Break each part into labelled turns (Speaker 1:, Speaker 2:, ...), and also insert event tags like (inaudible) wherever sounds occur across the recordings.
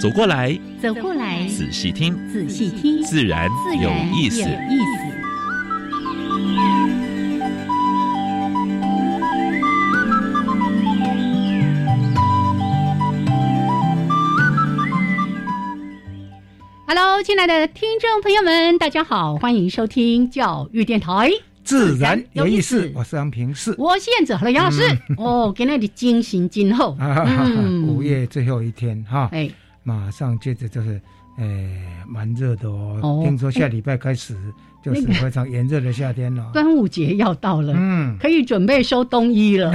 Speaker 1: 走过来，
Speaker 2: 走过来，
Speaker 1: 仔细听，
Speaker 2: 仔细听，
Speaker 1: 自然有意思。
Speaker 2: Hello，亲爱的听众朋友们，大家好，欢迎收听教育电台，
Speaker 3: 自然有意思。我是杨平是，
Speaker 2: 我是燕子，和杨老师。哦，今天的精心今后，
Speaker 3: 五月最后一天哈，哎，马上接着就是，诶，蛮热的哦。听说下礼拜开始就是非常炎热的夏天了。
Speaker 2: 端午节要到了，嗯，可以准备收冬衣了。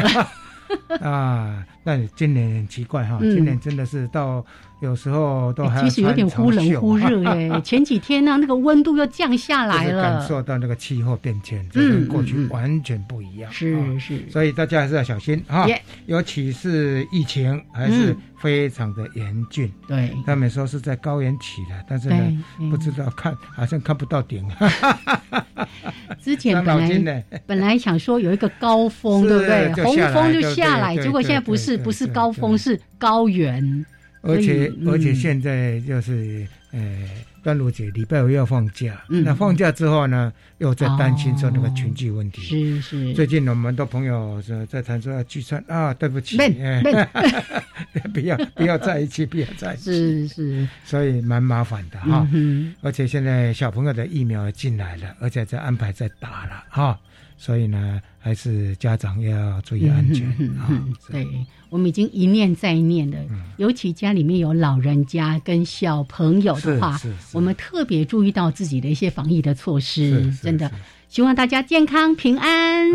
Speaker 2: (laughs)
Speaker 3: 啊，那今年很奇怪哈，今年真的是到。有时候都还
Speaker 2: 其实有点忽冷忽热哎，(laughs) 前几天呢，那个温度又降下来了，
Speaker 3: 感受到那个气候变迁，这跟过去完全不一样。
Speaker 2: 是是，
Speaker 3: 所以大家还是要小心哈，尤其是疫情还是非常的严峻。
Speaker 2: 对，
Speaker 3: 他们说是在高原起的，但是呢，不知道看好像看不到顶。(laughs)
Speaker 2: 之前本来本来想说有一个高峰，对不对？红峰就下来，结果现在不是，不是高峰，是高原。
Speaker 3: 而且而且现在就是呃端午节礼拜五要放假，那放假之后呢，又在担心说那个群聚问题。
Speaker 2: 是是。
Speaker 3: 最近我们很多朋友说在谈说要聚餐啊，对不起，(laughs) 不要不要在一起，不要在一起。
Speaker 2: 是是。
Speaker 3: 所以蛮麻烦的哈。嗯。而且现在小朋友的疫苗进来了，而且在安排在打了哈。所以呢，还是家长要注意安全啊。
Speaker 2: 对。我们已经一念再念的，尤其家里面有老人家跟小朋友的话，我们特别注意到自己的一些防疫的措施。真的，希望大家健康平安。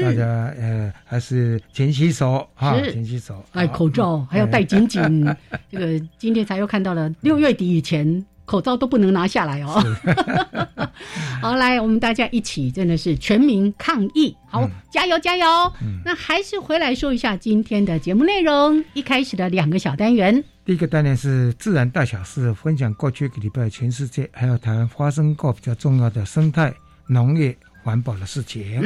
Speaker 3: 大家呃，还是勤洗手哈，勤洗手，
Speaker 2: 戴口罩，还要戴紧紧。(laughs) 这个今天才又看到了，六月底以前。口罩都不能拿下来哦！(laughs) 好，来，我们大家一起，真的是全民抗疫，好，加油加油！那还是回来说一下今天的节目内容。一开始的两个小单元，
Speaker 3: 第一个单元是自然大小事，分享过去一个礼拜全世界还有台湾发生过比较重要的生态、农业、环保的事情。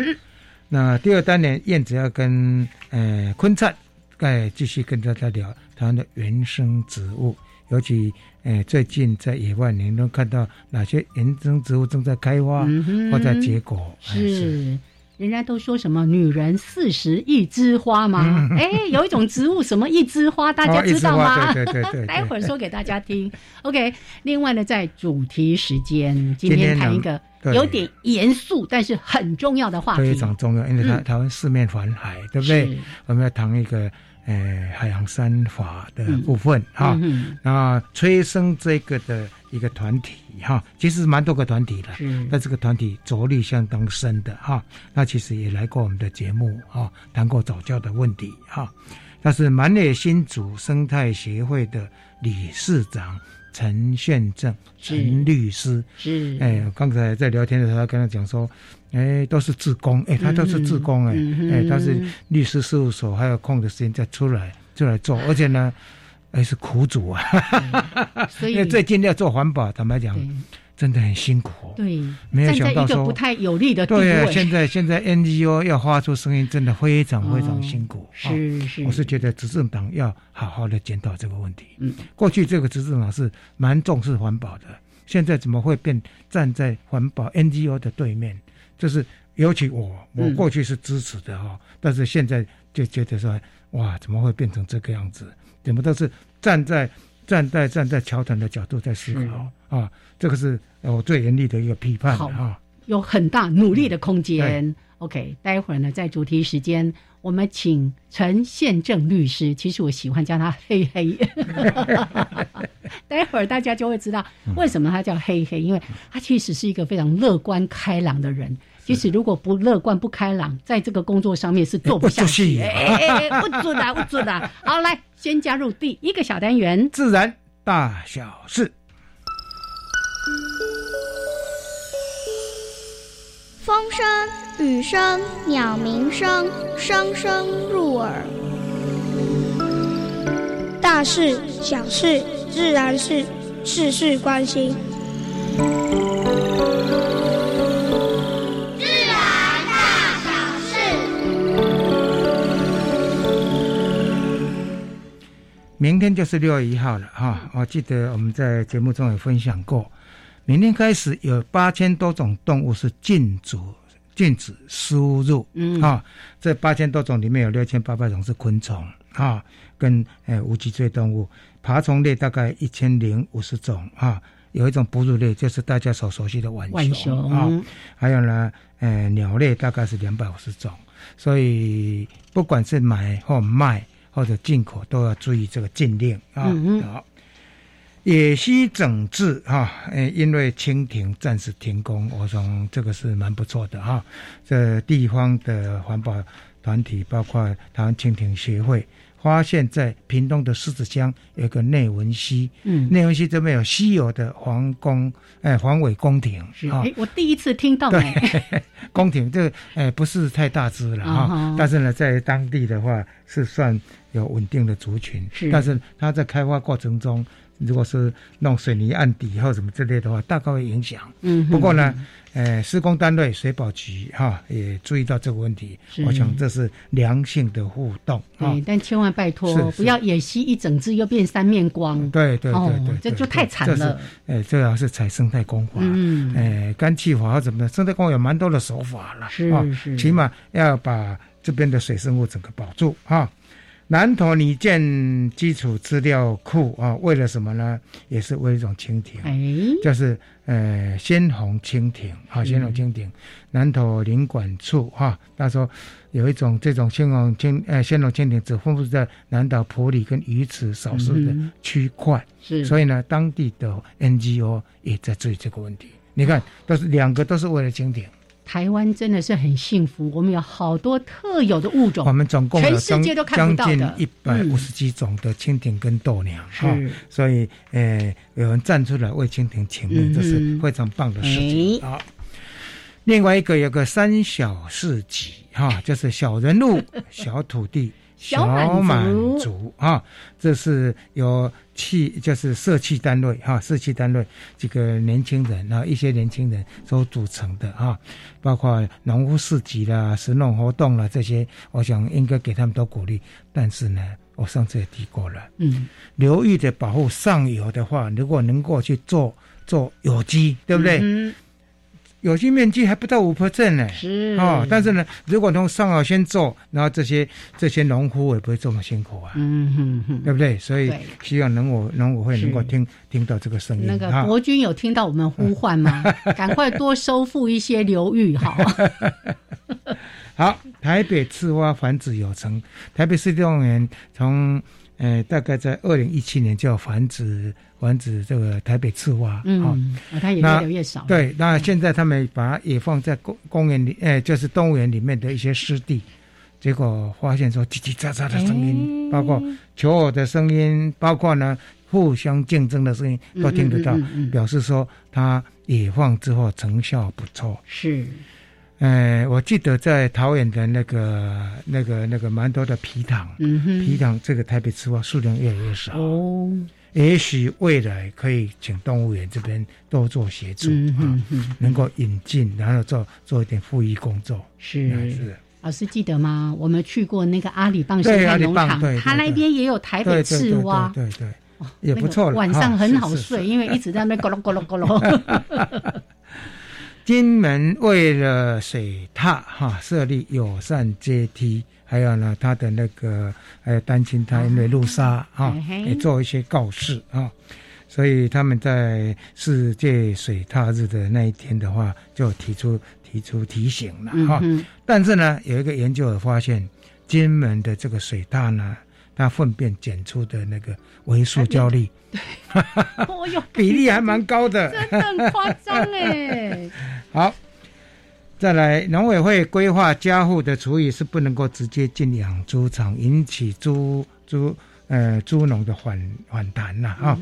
Speaker 3: 那第二单元，燕子要跟呃坤灿再继续跟大家聊台湾的原生植物。尤其，诶，最近在野外，你能看到哪些原生植物正在开花或者结果？
Speaker 2: 是，人家都说什么“女人四十一枝花”吗？哎，有一种植物什么一枝花，大家知道
Speaker 3: 吗？对对对，(laughs)
Speaker 2: 待会儿说给大家听。OK，另外呢，在主题时间，今天谈一个有点严肃但是很重要的话题，
Speaker 3: 非常重要，因为台台湾四面环海，对不对？我们要谈一个。呃，海洋山法的部分哈，那催生这个的一个团体哈，其实蛮多个团体的，那这个团体着力相当深的哈，那其实也来过我们的节目哈，谈过早教的问题哈，那是满野新竹生态协会的理事长。陈宪正，陈律师。
Speaker 2: 是。
Speaker 3: 哎，刚才在聊天的时候，跟他讲说，哎，都是自工，哎，他都是自工，哎，哎，他是律师事务所，还有空的时间再出来就来做，而且呢，还是苦主啊，
Speaker 2: 所以 (laughs)
Speaker 3: 最近要做环保，坦白讲。真的很辛苦，
Speaker 2: 对，
Speaker 3: 没有想到
Speaker 2: 说不太有利的
Speaker 3: 对啊，现在现在 NGO 要发出声音，真的非常非常辛苦。
Speaker 2: 是是，
Speaker 3: 我是觉得执政党要好好的检讨这个问题。嗯，过去这个执政党是蛮重视环保的，现在怎么会变站在环保 NGO 的对面？就是尤其我，我过去是支持的哈，但是现在就觉得说，哇，怎么会变成这个样子？怎么都是站在。站在站在桥团的角度在思考啊，这个是我最严厉的一个批判啊，
Speaker 2: 有很大努力的空间。OK，待会儿呢，在主题时间，我们请陈宪政律师，其实我喜欢叫他黑黑。(laughs) (laughs) 待会儿大家就会知道为什么他叫黑黑，因为他其实是一个非常乐观开朗的人。即使如果不乐观、不开朗，在这个工作上面是做不下去。哎哎哎，不准啊，(laughs) 不准啊！好，来，先加入第一个小单元：
Speaker 3: 自然大小事。
Speaker 4: 风声、雨声、鸟鸣声，声声入耳。大事、小事、自然是，事事关心。
Speaker 5: 自然大小事。
Speaker 3: 明天就是六月一号了哈！我记得我们在节目中有分享过。明天开始有八千多种动物是禁止禁止输入，嗯啊，这八千多种里面有六千八百种是昆虫啊，跟呃无脊椎动物，爬虫类大概一千零五十种啊，有一种哺乳类就是大家所熟悉的浣熊啊，还有呢，呃鸟类大概是两百五十种，所以不管是买或卖或者进口都要注意这个禁令啊，好。野溪整治哈，诶，因为蜻蜓暂时停工，我想这个是蛮不错的哈。这地方的环保团体，包括台湾蜻蜓协会，发现，在屏东的狮子乡有个内文溪，嗯，内文溪这边有稀有的皇宫，哎，黄尾宫廷，
Speaker 2: 是，哎，我第一次听到，
Speaker 3: 对，(laughs) 宫廷这，哎，不是太大只了哈，但是呢，在当地的话是算有稳定的族群，是，但是它在开发过程中。如果是弄水泥案底或什么之类的话，大概会影响。嗯，不过呢，呃，施工单位水保局哈也注意到这个问题，我想这是良性的互动。
Speaker 2: 对，但千万拜托不要演习一整只又变三面光。
Speaker 3: 对对对对，
Speaker 2: 这就太惨了。
Speaker 3: 哎，这要是采生态工法，嗯，哎，干气法或怎么的，生态工有蛮多的手法了。
Speaker 2: 是是，
Speaker 3: 起码要把这边的水生物整个保住哈。南投拟建基础资料库啊，为了什么呢？也是为一种蜻蜓，就是呃鲜红蜻蜓啊，鲜红蜻蜓。南投林管处哈，他说有一种这种鲜红蜻呃鲜红蜻蜓只分布在南岛埔里跟鱼池少数的区块，是，所以呢，当地的 NGO 也在注意这个问题。你看，都是两个都是为了蜻蜓。
Speaker 2: 台湾真的是很幸福，我们有好多特有的物种，
Speaker 3: 我们总共
Speaker 2: 全世界都看不到
Speaker 3: 的，一百五十几种的蜻蜓跟豆鸟，是，所以，呃，有人站出来为蜻蜓请命，这是非常棒的事情啊。另外一个有个三小四集，哈，就是小人物、(laughs) 小土地。
Speaker 2: 小满足
Speaker 3: 啊，这是由气就是社区单位哈，社区单位这个年轻人啊，一些年轻人所组成的啊，包括农夫市集啦、实农活动啦这些，我想应该给他们多鼓励。但是呢，我上次也提过了，嗯，流域的保护上游的话，如果能够去做做有机，对不对？嗯。有些面积还不到五 percent 呢，
Speaker 2: 是
Speaker 3: 哦。但是呢，如果从上游先做，然后这些这些农户也不会这么辛苦啊，嗯哼哼，对不对？所以希望农我农委会能够听听到这个声音。
Speaker 2: 那个国军有听到我们呼唤吗？(laughs) 赶快多收复一些流域，好。(laughs)
Speaker 3: 好，台北赤蛙繁殖有成，台北市动物园从。呃，大概在二零一七年就要繁殖繁殖这个台北赤蛙，
Speaker 2: 嗯，它也越来越少。
Speaker 3: 对，那现在他们把它也放在公公园里，呃，就是动物园里面的一些湿地，结果发现说叽叽喳喳的声音，包括求偶的声音，包括呢互相竞争的声音都听得到，表示说它野放之后成效不错。
Speaker 2: 是。
Speaker 3: 呃，我记得在桃园的那个、那个、那个蛮多的皮糖，皮糖这个台北吃蛙数量越来越少。哦，也许未来可以请动物园这边多做协助啊，能够引进，然后做做一点复议工作。
Speaker 2: 是是，老师记得吗？我们去过那个阿里棒生态农场，他那边也有台北赤蛙，
Speaker 3: 对对，也不错。
Speaker 2: 晚上很好睡，因为一直在那边咕噜咕噜咕噜。(laughs)
Speaker 3: 金门为了水獭哈设立友善阶梯，还有呢，他的那个还有担心他因为路杀啊，也做一些告示啊，所以他们在世界水獭日的那一天的话，就提出提出提醒了哈。但是呢，有一个研究发现，金门的这个水獭呢。它粪便检出的那个维塑胶粒，
Speaker 2: 对，(laughs) 哦
Speaker 3: 比例还蛮高的，
Speaker 2: 真的很夸张哎。
Speaker 3: 好，再来，农委会规划家户的厨余是不能够直接进养猪场，引起猪猪呃猪农的反反弹呐啊。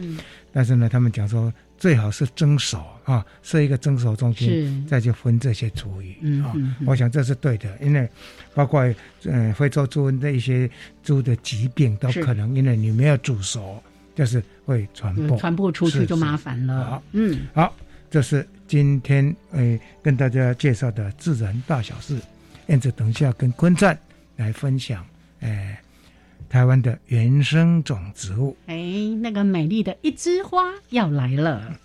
Speaker 3: 但是呢，他们讲说最好是蒸熟啊，设一个蒸熟中心，再去分这些厨余啊。我想这是对的，因为包括呃非洲猪瘟的一些猪的疾病都可能因为你没有煮熟，就是会传播，
Speaker 2: 传播出去就麻烦了。
Speaker 3: 好，嗯，好，这是。今天诶，跟大家介绍的自然大小事，燕子等一下跟坤赞来分享诶，台湾的原生种植物。
Speaker 2: 哎，那个美丽的一枝花要来了。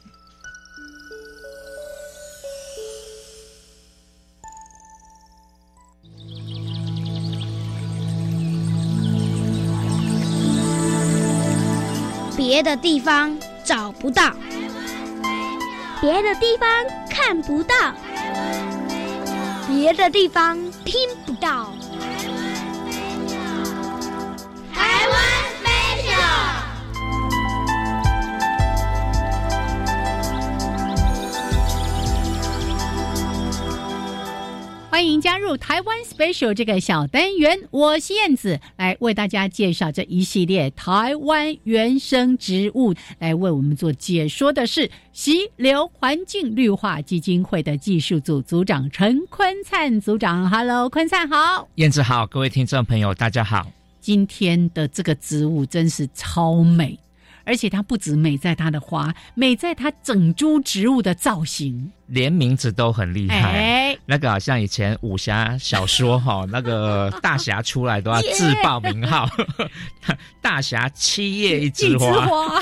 Speaker 4: 别的地方找不到。别的地方看不到，别的地方听不到。
Speaker 2: 欢迎加入台湾 special 这个小单元，我是燕子，来为大家介绍这一系列台湾原生植物。来为我们做解说的是溪流环境绿化基金会的技术组组长陈坤灿组长。Hello，坤灿好，
Speaker 6: 燕子好，各位听众朋友大家好。
Speaker 2: 今天的这个植物真是超美。而且它不止美在它的花，美在它整株植物的造型，
Speaker 6: 连名字都很厉害。哎。那个好像以前武侠小说哈，那个大侠出来都要自报名号，(laughs) 大侠七叶一枝花，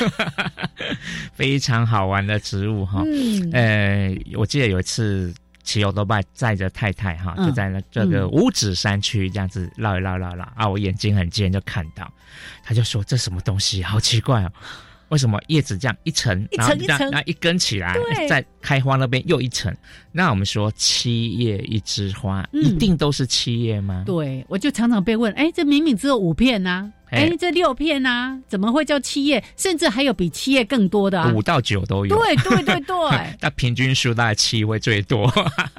Speaker 6: (laughs) 非常好玩的植物哈。嗯。呃，我记得有一次骑欧多拜载着太太哈，就在那这个五指山区这样子绕一绕绕绕啊，我眼睛很尖就看到。他就说：“这什么东西？好奇怪哦！(sighs) 为什么叶子这样一层，
Speaker 2: 然后一层，
Speaker 6: 那一根起来，在开花那边又一层？那我们说七叶一枝花，一定都是七叶吗？
Speaker 2: 对，我就常常被问：哎，这明明只有五片呐，哎，这六片呐，怎么会叫七叶？甚至还有比七叶更多的，
Speaker 6: 五到九都有。
Speaker 2: 对对对对，(laughs)
Speaker 6: 那平均数大概七会最多。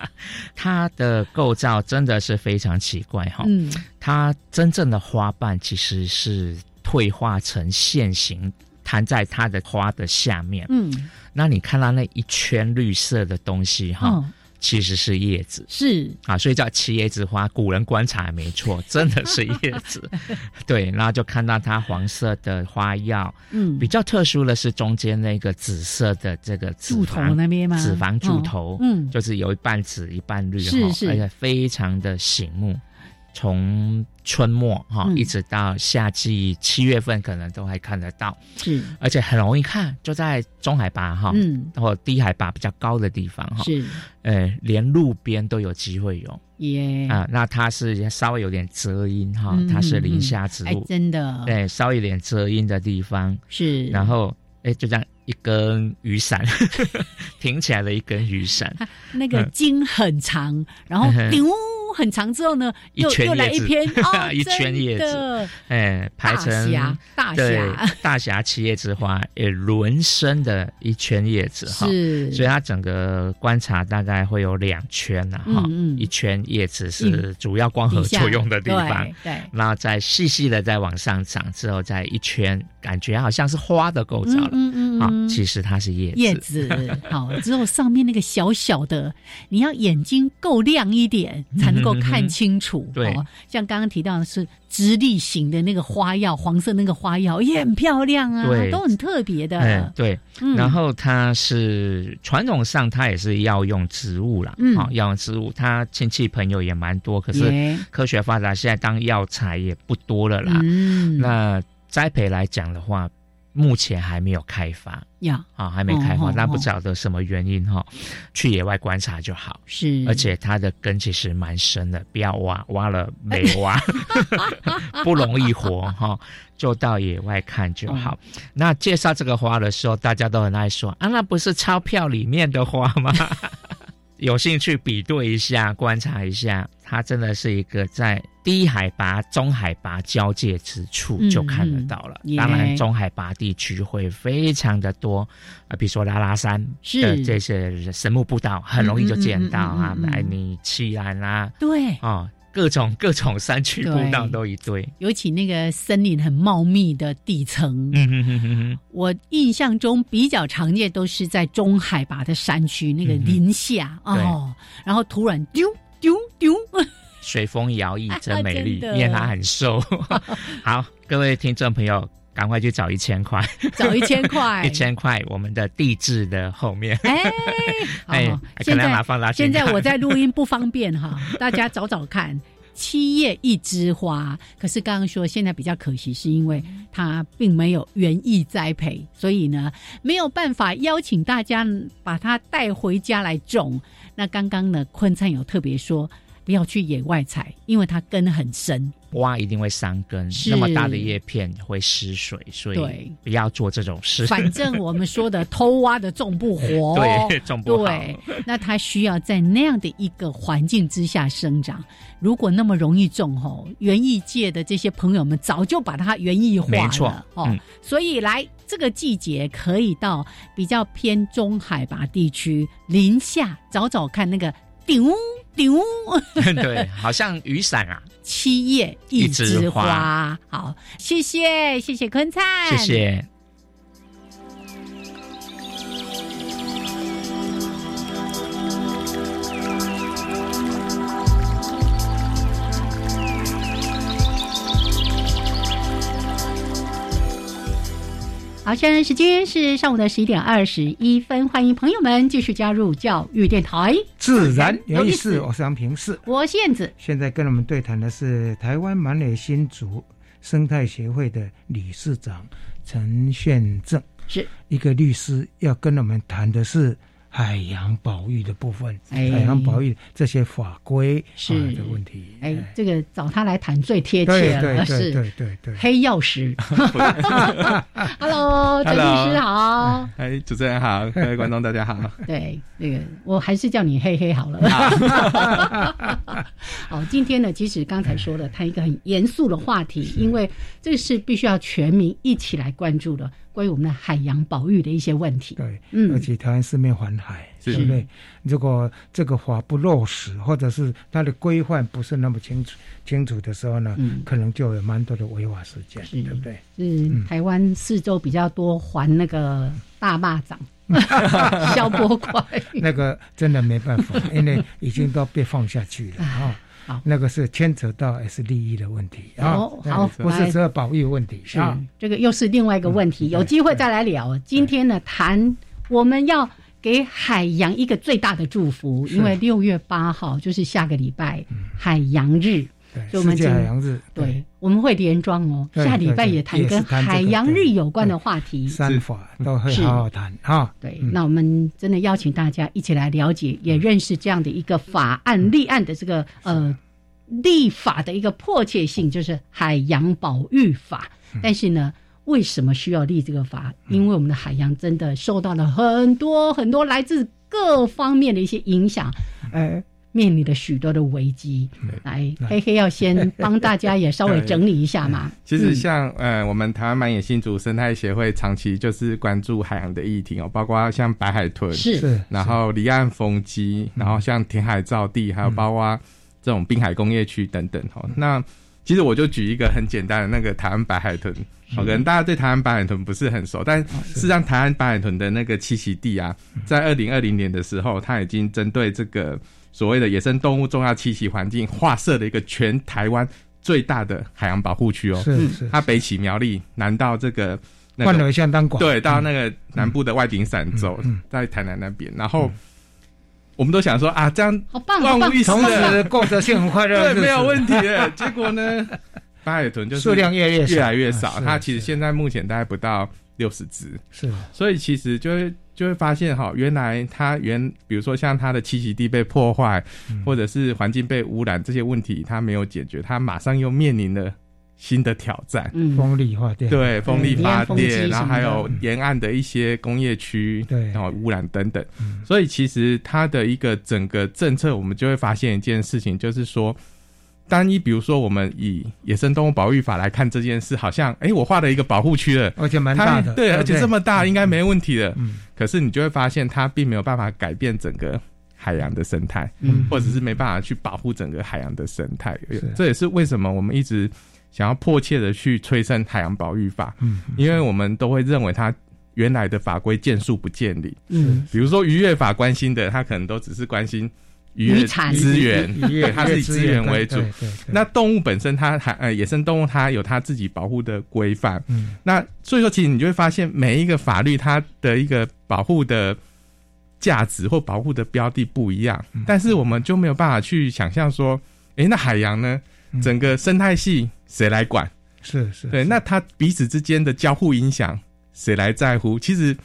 Speaker 6: (laughs) 它的构造真的是非常奇怪哈。嗯，它真正的花瓣其实是。”退化成线形，摊在它的花的下面。嗯，那你看到那一圈绿色的东西哈，其实是叶子。
Speaker 2: 是
Speaker 6: 啊，所以叫七叶子花。古人观察没错，(laughs) 真的是叶子。(laughs) 对，然后就看到它黄色的花药。嗯，比较特殊的是中间那个紫色的这个
Speaker 2: 柱头那边嘛？
Speaker 6: 脂肪柱头，嗯，就是有一半紫一半绿，
Speaker 2: 是是，
Speaker 6: 而且非常的醒目。从春末哈一直到夏季七月份，可能都还看得到，
Speaker 2: 是，
Speaker 6: 而且很容易看，就在中海拔哈，嗯，或低海拔比较高的地方哈，
Speaker 2: 是，
Speaker 6: 呃，连路边都有机会有，
Speaker 2: 耶，
Speaker 6: 啊，那它是稍微有点遮阴哈，它是林下植物，
Speaker 2: 真的，
Speaker 6: 对，稍微有点遮阴的地方。
Speaker 2: 是，
Speaker 6: 然后哎，就这样一根雨伞，(laughs) 挺起来的一根雨伞，
Speaker 2: 那个茎很长，然后丢。很长之后呢，又又来一篇 (laughs)
Speaker 6: 一圈叶子，哎，排成
Speaker 2: 大
Speaker 6: 侠大侠。七叶之花，也轮生的一圈叶子哈，所以它整个观察大概会有两圈呐哈，一圈叶子是主要光合作用的地方，
Speaker 2: 对，
Speaker 6: 然后再细细的再往上长之后，再一圈，感觉好像是花的构造了，嗯嗯啊，其实它是叶子，
Speaker 2: 叶子 (laughs) 好之后上面那个小小的，你要眼睛够亮一点才能够。看清楚，(laughs)
Speaker 6: 对，
Speaker 2: 像刚刚提到的是直立型的那个花药，黄色那个花药也很漂亮啊，
Speaker 6: 对，
Speaker 2: 都很特别的，
Speaker 6: 对。然后它是传统上它也是药用植物啦，好，药用植物，它亲戚朋友也蛮多，可是科学发达，现在当药材也不多了啦。嗯那栽培来讲的话。目前还没有开发，
Speaker 2: 呀，
Speaker 6: 啊，还没开发，但不晓得什么原因哈。去野外观察就好，
Speaker 2: 是，
Speaker 6: 而且它的根其实蛮深的，不要挖，挖了没挖，(laughs) 不容易活哈。就到野外看就好。那介绍这个花的时候，大家都很爱说啊，那不是钞票里面的花吗？有兴趣比对一下、观察一下，它真的是一个在低海拔、中海拔交界之处就看得到了。当然，中海拔地区会非常的多啊，比如说拉拉山的这些神木步道，很容易就见到啊，买你气兰啦，
Speaker 2: 对
Speaker 6: 啊。各种 (laughs) 各种山区步道都一堆，
Speaker 2: 尤其那个森林很茂密的地层，我印象中比较常见都是在中海拔的山区那个林下哦，然后突然丢丢丢，
Speaker 6: 随 (laughs) 风摇曳真美丽，(laughs) 因为它很瘦。好，各位听众朋友，赶快去找一千块，
Speaker 2: 找一千块，(laughs)
Speaker 6: 一千块，我们的地质的后面。
Speaker 2: 哎，(laughs)
Speaker 6: 哎，现在
Speaker 2: 现在我在录音不方便哈，大家找找看。七叶一枝花，可是刚刚说现在比较可惜，是因为它并没有园艺栽培，所以呢没有办法邀请大家把它带回家来种。那刚刚呢，坤灿有特别说不要去野外采，因为它根很深。
Speaker 6: 挖一定会伤根，那么大的叶片会失水，所以不要做这种事。
Speaker 2: 反正我们说的偷挖的种不活，(laughs)
Speaker 6: 对，种不好。对，
Speaker 2: 那它需要在那样的一个环境之下生长。如果那么容易种，吼，园艺界的这些朋友们早就把它园艺化了，哦。所以来这个季节可以到比较偏中海拔地区林下找找看那个顶。顶屋，(laughs)
Speaker 6: 对，好像雨伞啊，
Speaker 2: 七叶一枝花，好，谢谢，谢谢坤灿，
Speaker 6: 谢谢。
Speaker 2: 好，现在时间是上午的十一点二十一分，欢迎朋友们继续加入教育电台，
Speaker 3: 自然有意思。我是杨平四，
Speaker 2: 我燕子。
Speaker 3: 现在跟我们对谈的是台湾满脸新竹生态协会的理事长陈宪正，
Speaker 2: 是
Speaker 3: 一个律师，要跟我们谈的是。海洋保育的部分，海洋保育这些法规是的问题。
Speaker 2: 哎，这个找他来谈最贴切了，是，
Speaker 3: 对对对，
Speaker 2: 黑曜石。(laughs) Hello，陈律师好。
Speaker 7: 哎，主持人好，(laughs) 各位观众大家好。
Speaker 2: 对，那个我还是叫你黑黑好了。(laughs) 好，今天呢，其实刚才说了，谈一个很严肃的话题，因为这是必须要全民一起来关注的。关于我们的海洋保育的一些问题，
Speaker 3: 对，嗯，而且台湾四面环海，对不对？如果这个法不落实，或者是它的规范不是那么清楚清楚的时候呢，嗯，可能就有蛮多的违法事件，对不对？
Speaker 2: 是台湾四周比较多环那个大坝掌、(laughs) (laughs) 消波块，
Speaker 3: 那个真的没办法，因为已经都被放下去了啊。那个是牵扯到也是利益的问题啊，好，不是只有保育问题
Speaker 2: 是这个又是另外一个问题，有机会再来聊。今天呢，谈我们要给海洋一个最大的祝福，因为六月八号就是下个礼拜海洋日，
Speaker 3: 对，世界海洋日，
Speaker 2: 对，我们会连庄哦，下礼拜也谈跟海洋日有关的话题，
Speaker 3: 三法都会好好谈哈。
Speaker 2: 对，那我们真的邀请大家一起来了解，也认识这样的一个法案立案的这个呃。立法的一个迫切性就是海洋保育法，但是呢，为什么需要立这个法？因为我们的海洋真的受到了很多很多来自各方面的一些影响，而面临了许多的危机。来，黑黑要先帮大家也稍微整理一下嘛。(laughs)
Speaker 7: 其实像呃，我们台湾满野新竹生态协会长期就是关注海洋的议题哦，包括像白海豚
Speaker 2: 是，
Speaker 7: 然后离岸风机，然后像填海造地，还有包括。这种滨海工业区等等哈，那其实我就举一个很简单的那个台湾白海豚，可能大家对台湾白海豚不是很熟，但事实上台湾白海豚的那个栖息地啊，在二零二零年的时候，它已经针对这个所谓的野生动物重要栖息环境划设了一个全台湾最大的海洋保护区哦，
Speaker 3: 是是，
Speaker 7: 它北起苗栗，南到这个
Speaker 3: 范围相当广，
Speaker 7: 对，到那个南部的外顶伞州，在台南那边，然后。我们都想说啊，这样万无一失
Speaker 3: 的过着幸福快乐，(laughs)
Speaker 7: 对，没有问题。结果呢，白海豚就
Speaker 3: 数量越越
Speaker 7: 越来越少。它其实现在目前大概不到六十只，
Speaker 3: 是。
Speaker 7: 所以其实就会就会发现哈，原来它原比如说像它的栖息地被破坏，或者是环境被污染这些问题，它没有解决，它马上又面临了新的挑战，
Speaker 2: 嗯，
Speaker 3: 风力发电，
Speaker 7: 对，风力发电，然后还有
Speaker 2: 嗯
Speaker 7: 沿岸的一些工业区，
Speaker 3: 对。
Speaker 7: 然后污染等等，
Speaker 3: 嗯。
Speaker 7: 所以其实它的一个整个政策，我们就会发现一件事情，就是说，单一比如说我们以野生动物保育法来看这件事，好像哎，我画了一个保护区了，
Speaker 3: 而且蛮大的，
Speaker 7: 对，而且这么大，应该没问题的。
Speaker 3: 嗯，
Speaker 7: 可是你就会发现，它并没有办法改变整个海洋的生态，
Speaker 2: 嗯
Speaker 7: 或者是没办法去保护整个海洋的生态。这也是为什么我们一直想要迫切的去催生海洋保育法，
Speaker 3: 嗯，
Speaker 7: 因为我们都会认为它原来的法规见树不见理。
Speaker 2: 嗯，
Speaker 7: 比如说渔业法关心的，他可能都只是关心渔
Speaker 2: 产 (laughs)
Speaker 7: 资源，对，它是以资源为主。那动物本身它还呃野生动物它有它自己保护的规范，
Speaker 3: 嗯
Speaker 7: 那所以说其实你就会发现每一个法律它的一个保护的价值或保护的标的不一样，
Speaker 3: 嗯
Speaker 7: 但是我们就没有办法去想象说，诶，那海洋呢，
Speaker 3: 嗯
Speaker 7: 整个生态系谁来管？
Speaker 3: 是是，
Speaker 7: 对，那它彼此之间的交互影响谁来在乎？其实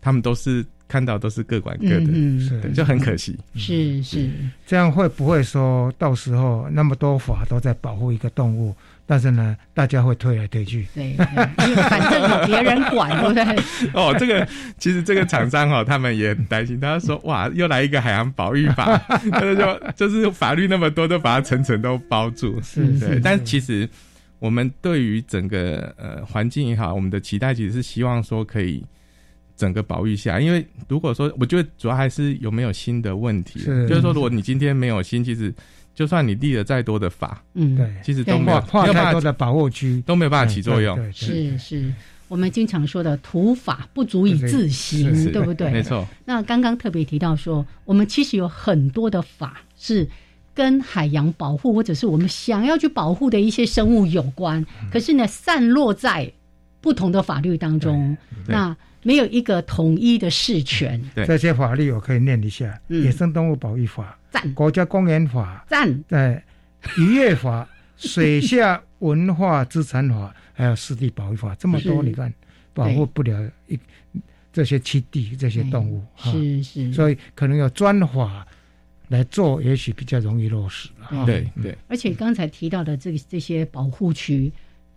Speaker 7: 他们都是看到都是各管各的，
Speaker 3: 是
Speaker 7: 对，就很可惜。
Speaker 2: 是是，
Speaker 3: 这样会不会说到时候那么多法都在保护一个动物，但是呢，大家会推来推去？
Speaker 2: 对，对因为反正有别人管，对不对？(laughs)
Speaker 7: 哦，这个其实这个厂商哦，他们也很担心，他说哇，又来一个海洋保育法，(laughs) 他就就是法律那么多，都把它层层都包住。
Speaker 3: 是
Speaker 7: 对，但其实我们对于整个呃环境也好，我们的期待其实是希望说可以整个保育下，因为如果说我觉得主要还是有没有新的问题，
Speaker 3: 是。
Speaker 7: 就是说如果你今天没有新，其实就算你立了再多的法，
Speaker 2: 嗯，
Speaker 3: 对，
Speaker 7: 其实都没有
Speaker 3: 画太多的保护区。
Speaker 7: 都没有办法起作用。
Speaker 3: 对对对。
Speaker 2: 是是，我们经常说的土法不足以自行，对不对？
Speaker 7: 没错，
Speaker 2: 那刚刚特别提到说，我们其实有很多的法是跟海洋保护或者是我们想要去保护的一些生物有关，
Speaker 7: 嗯。
Speaker 2: 可是呢，散落在不同的法律当中，
Speaker 7: 对。
Speaker 2: 那没有一个统一的事权。
Speaker 7: 对。
Speaker 3: 这些法律我可以念一下：
Speaker 2: 嗯。
Speaker 3: 野生动物保育法、
Speaker 2: 赞。
Speaker 3: 国家公园法、
Speaker 2: 赞，
Speaker 3: 在渔业法、(laughs) 水下文化资产法，还有湿地保育法，这么多，你看保护不了一这些栖地这些动物，哈。
Speaker 2: 是是，
Speaker 3: 所以可能有专法来做，也许比较容易落实
Speaker 7: 对对。
Speaker 2: 而且刚才提到的这个这些保护区，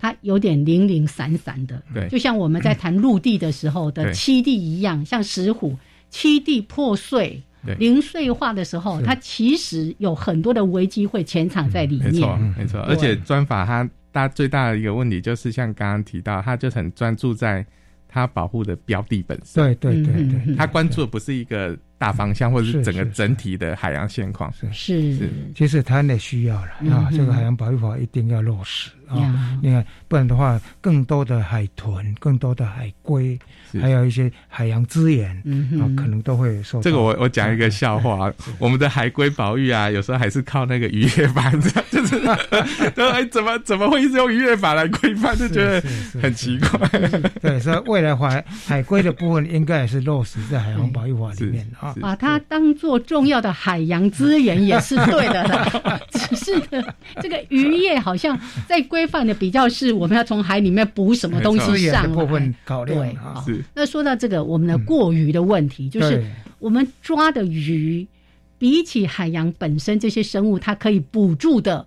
Speaker 2: 它有点零零散散的，
Speaker 7: 对。
Speaker 2: 就像我们在谈陆地的时候的七地一样，像石虎，七地破碎、零碎化的时候，
Speaker 3: 是。
Speaker 2: 它其实有很多的危机会潜藏在里面。
Speaker 7: 没错
Speaker 2: 面。
Speaker 7: 没错。而且专法它大最大的一个问题就是像刚刚提到，它就很专注在它保护的标的本身，
Speaker 3: 对对对对，
Speaker 2: 嗯。
Speaker 7: 它关注的不是一个大方向或者
Speaker 3: 是
Speaker 7: 是整个整体的海洋现况。
Speaker 3: 是。
Speaker 2: 是。
Speaker 7: 是
Speaker 3: 其实台湾也需要了啊，
Speaker 2: 嗯
Speaker 3: 这个海洋保育法一定要落实啊。
Speaker 2: 呀，
Speaker 3: 你看，不然的话，更多的海豚、更多的海龟，还有一些海洋资源啊，
Speaker 2: 嗯哼，
Speaker 3: 可能都会受到
Speaker 7: 这个我我讲一个笑话，(laughs) 我们的海龟保育啊，有时候还是靠那个渔业法，(laughs) 就是，都哎怎么怎么会一直用渔业法来规范，就觉得很奇怪。(laughs)
Speaker 3: 对，所以未来海海龟的部分应该也是落实在海洋保育法里面啊。
Speaker 7: 是
Speaker 2: 把它当做重要的海洋资源也是对的。啦。(laughs) 只是呢，这个渔业好像在规范的比较是我们要从海里面捕什么东西上来。
Speaker 3: 部分考量
Speaker 2: 对，那说到这个，我们的过鱼的问题，就是我们抓的鱼，比起海洋本身这些生物，它可以捕住的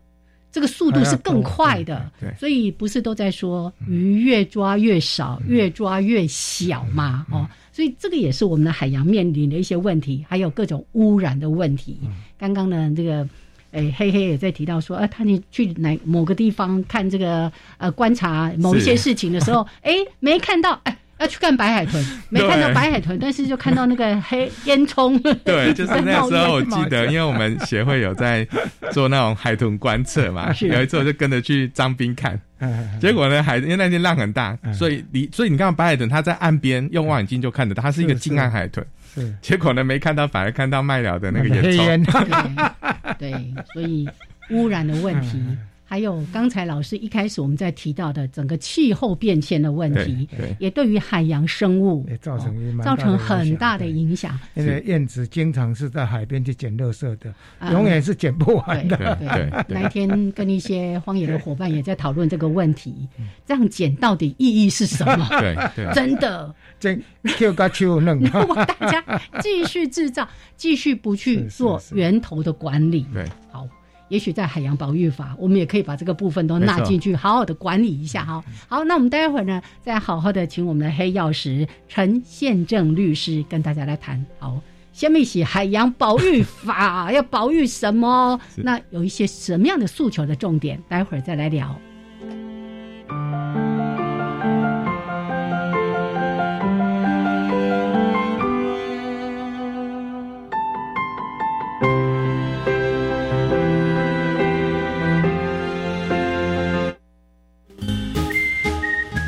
Speaker 2: 这个速度是更快的。所以不是都在说鱼越抓越少，越抓越小嘛？哦，所以这个也是我们的海洋面临的一些问题，还有各种污染的问题。刚刚呢，这个。诶，黑黑也在提到说，啊，他你去哪某个地方看这个呃观察某一些事情的时候，(laughs) 诶，没看到，哎，要去看白海豚，(laughs) 没看到白海豚，但是就看到那个黑烟囱。(laughs)
Speaker 7: 对，(laughs) 就是那时候我记得，因为我们协会有在做那种海豚观测嘛，有一次我就跟着去张滨看，
Speaker 3: 嗯
Speaker 7: 结果呢海因为那天浪很大，所以你所以你看白海豚它在岸边用望远镜就看得到，它是一个近岸海豚，
Speaker 3: 是
Speaker 7: 结果呢没看到，反而看到麦寮的那个烟囱。
Speaker 2: 对，所以污染的问题，还有刚才老师一开始我们在提到的整个气候变迁的问题，
Speaker 7: 对对。
Speaker 2: 也对于海洋生物
Speaker 3: 造成
Speaker 2: 造成很大的影响。
Speaker 3: 因为燕子经常是在海边去捡垃圾的，
Speaker 2: 啊。
Speaker 3: 永远是捡不完的。
Speaker 2: 那一天跟一些荒野的伙伴也在讨论这个问题，
Speaker 3: 嗯。
Speaker 2: 这样捡到底意义是什么？(laughs)
Speaker 7: 对对。
Speaker 2: 真的，
Speaker 3: 这 Q 个 Q 弄，(laughs)
Speaker 2: 如果大家继续制造，继续不去 (laughs) 做源头的管理，
Speaker 7: 对，
Speaker 2: 好，也许在海洋保育法，我们也可以把这个部分都纳进去，好好的管理一下哈。好，那我们待会儿呢，再好好的请我们的黑曜石陈宪正律师跟大家来谈。好，下面写海洋保育法要保育什么？(laughs) 那有一些什么样的诉求的重点，待会儿再来聊。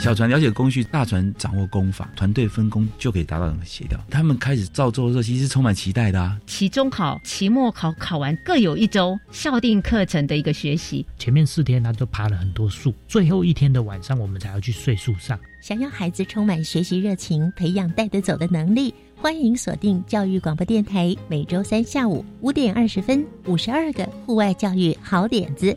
Speaker 8: 小船了解工序，大船掌握工法，团队分工就可以达到协调。他们开始造作的时候，其实充满期待的啊。
Speaker 9: 期中考、期末考考完各有一周校定课程的一个学习。
Speaker 10: 前面四天他都爬了很多树，最后一天的晚上我们才要去睡树上。
Speaker 11: 想要孩子充满学习热情，培养带得走的能力，欢迎锁定教育广播电台，每周三下午五点二十分，五十二个户外教育好点子。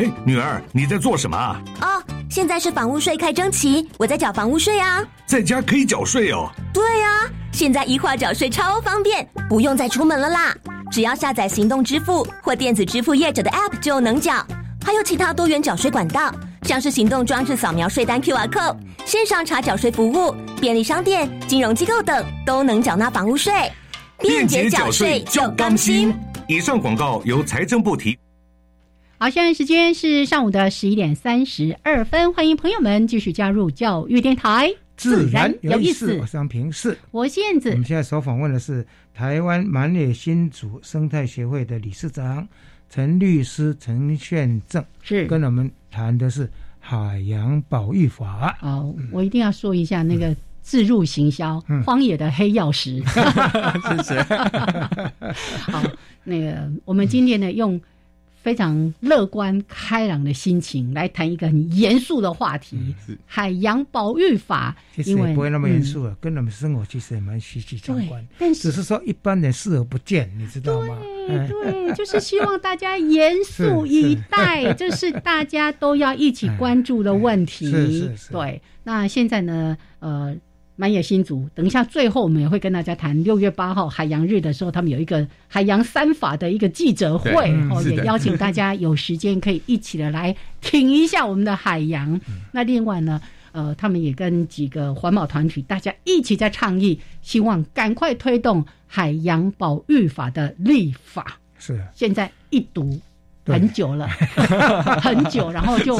Speaker 12: 哎，女儿，你在做什么啊？
Speaker 13: 哦，现在是房屋税开征期，我在缴房屋税啊。
Speaker 12: 在家可以缴税哦。
Speaker 13: 对啊，现在一化缴税超方便，不用再出门了啦。只要下载行动支付或电子支付业者的 App 就能缴，还有其他多元缴税管道，像是行动装置扫描税单 QR code、线上查缴税服务、便利商店、金融机构等，都能缴纳房屋税。
Speaker 12: 便捷缴税就甘心。以上广告由财政部提。
Speaker 2: 好，现在时间是上午的十一点三十二分，欢迎朋友们继续加入教育电台，
Speaker 3: 自然有意
Speaker 2: 思。
Speaker 3: 我是杨平，是
Speaker 2: 我燕子。
Speaker 3: 我们现在所访问的是台湾满野新竹生态协会的理事长陈律师陈宪正，
Speaker 2: 是
Speaker 3: 跟我们谈的是海洋保育法。
Speaker 2: 哦，我一定要说一下那个自入行销，荒野的黑曜石。(laughs)
Speaker 7: 谢谢。(laughs)
Speaker 2: 好，那个我们今天呢用。非常乐观开朗的心情来谈一个很严肃的话题——海洋保育法。
Speaker 3: 其实也不会那么严肃了，跟我们生活其实也蛮息息相关。
Speaker 2: 但
Speaker 3: 只是说一般人视而不见，你知道吗？
Speaker 2: 对，(laughs) 就是希望大家严肃 (laughs) 以待，(laughs) 这是大家都要一起关注的问题。
Speaker 3: 是是是。
Speaker 2: 对，那现在呢？呃。满野新竹，等一下，最后我们也会跟大家谈六月八号海洋日的时候，他们有一个海洋三法的一个记者会，哦，也邀请大家有时间可以一起的来挺一下我们的海洋。那另外呢，呃，他们也跟几个环保团体，大家一起在倡议，希望赶快推动海洋保育法的立法。
Speaker 3: 是，
Speaker 2: 现在一读。很久了，(laughs) 很久，然后就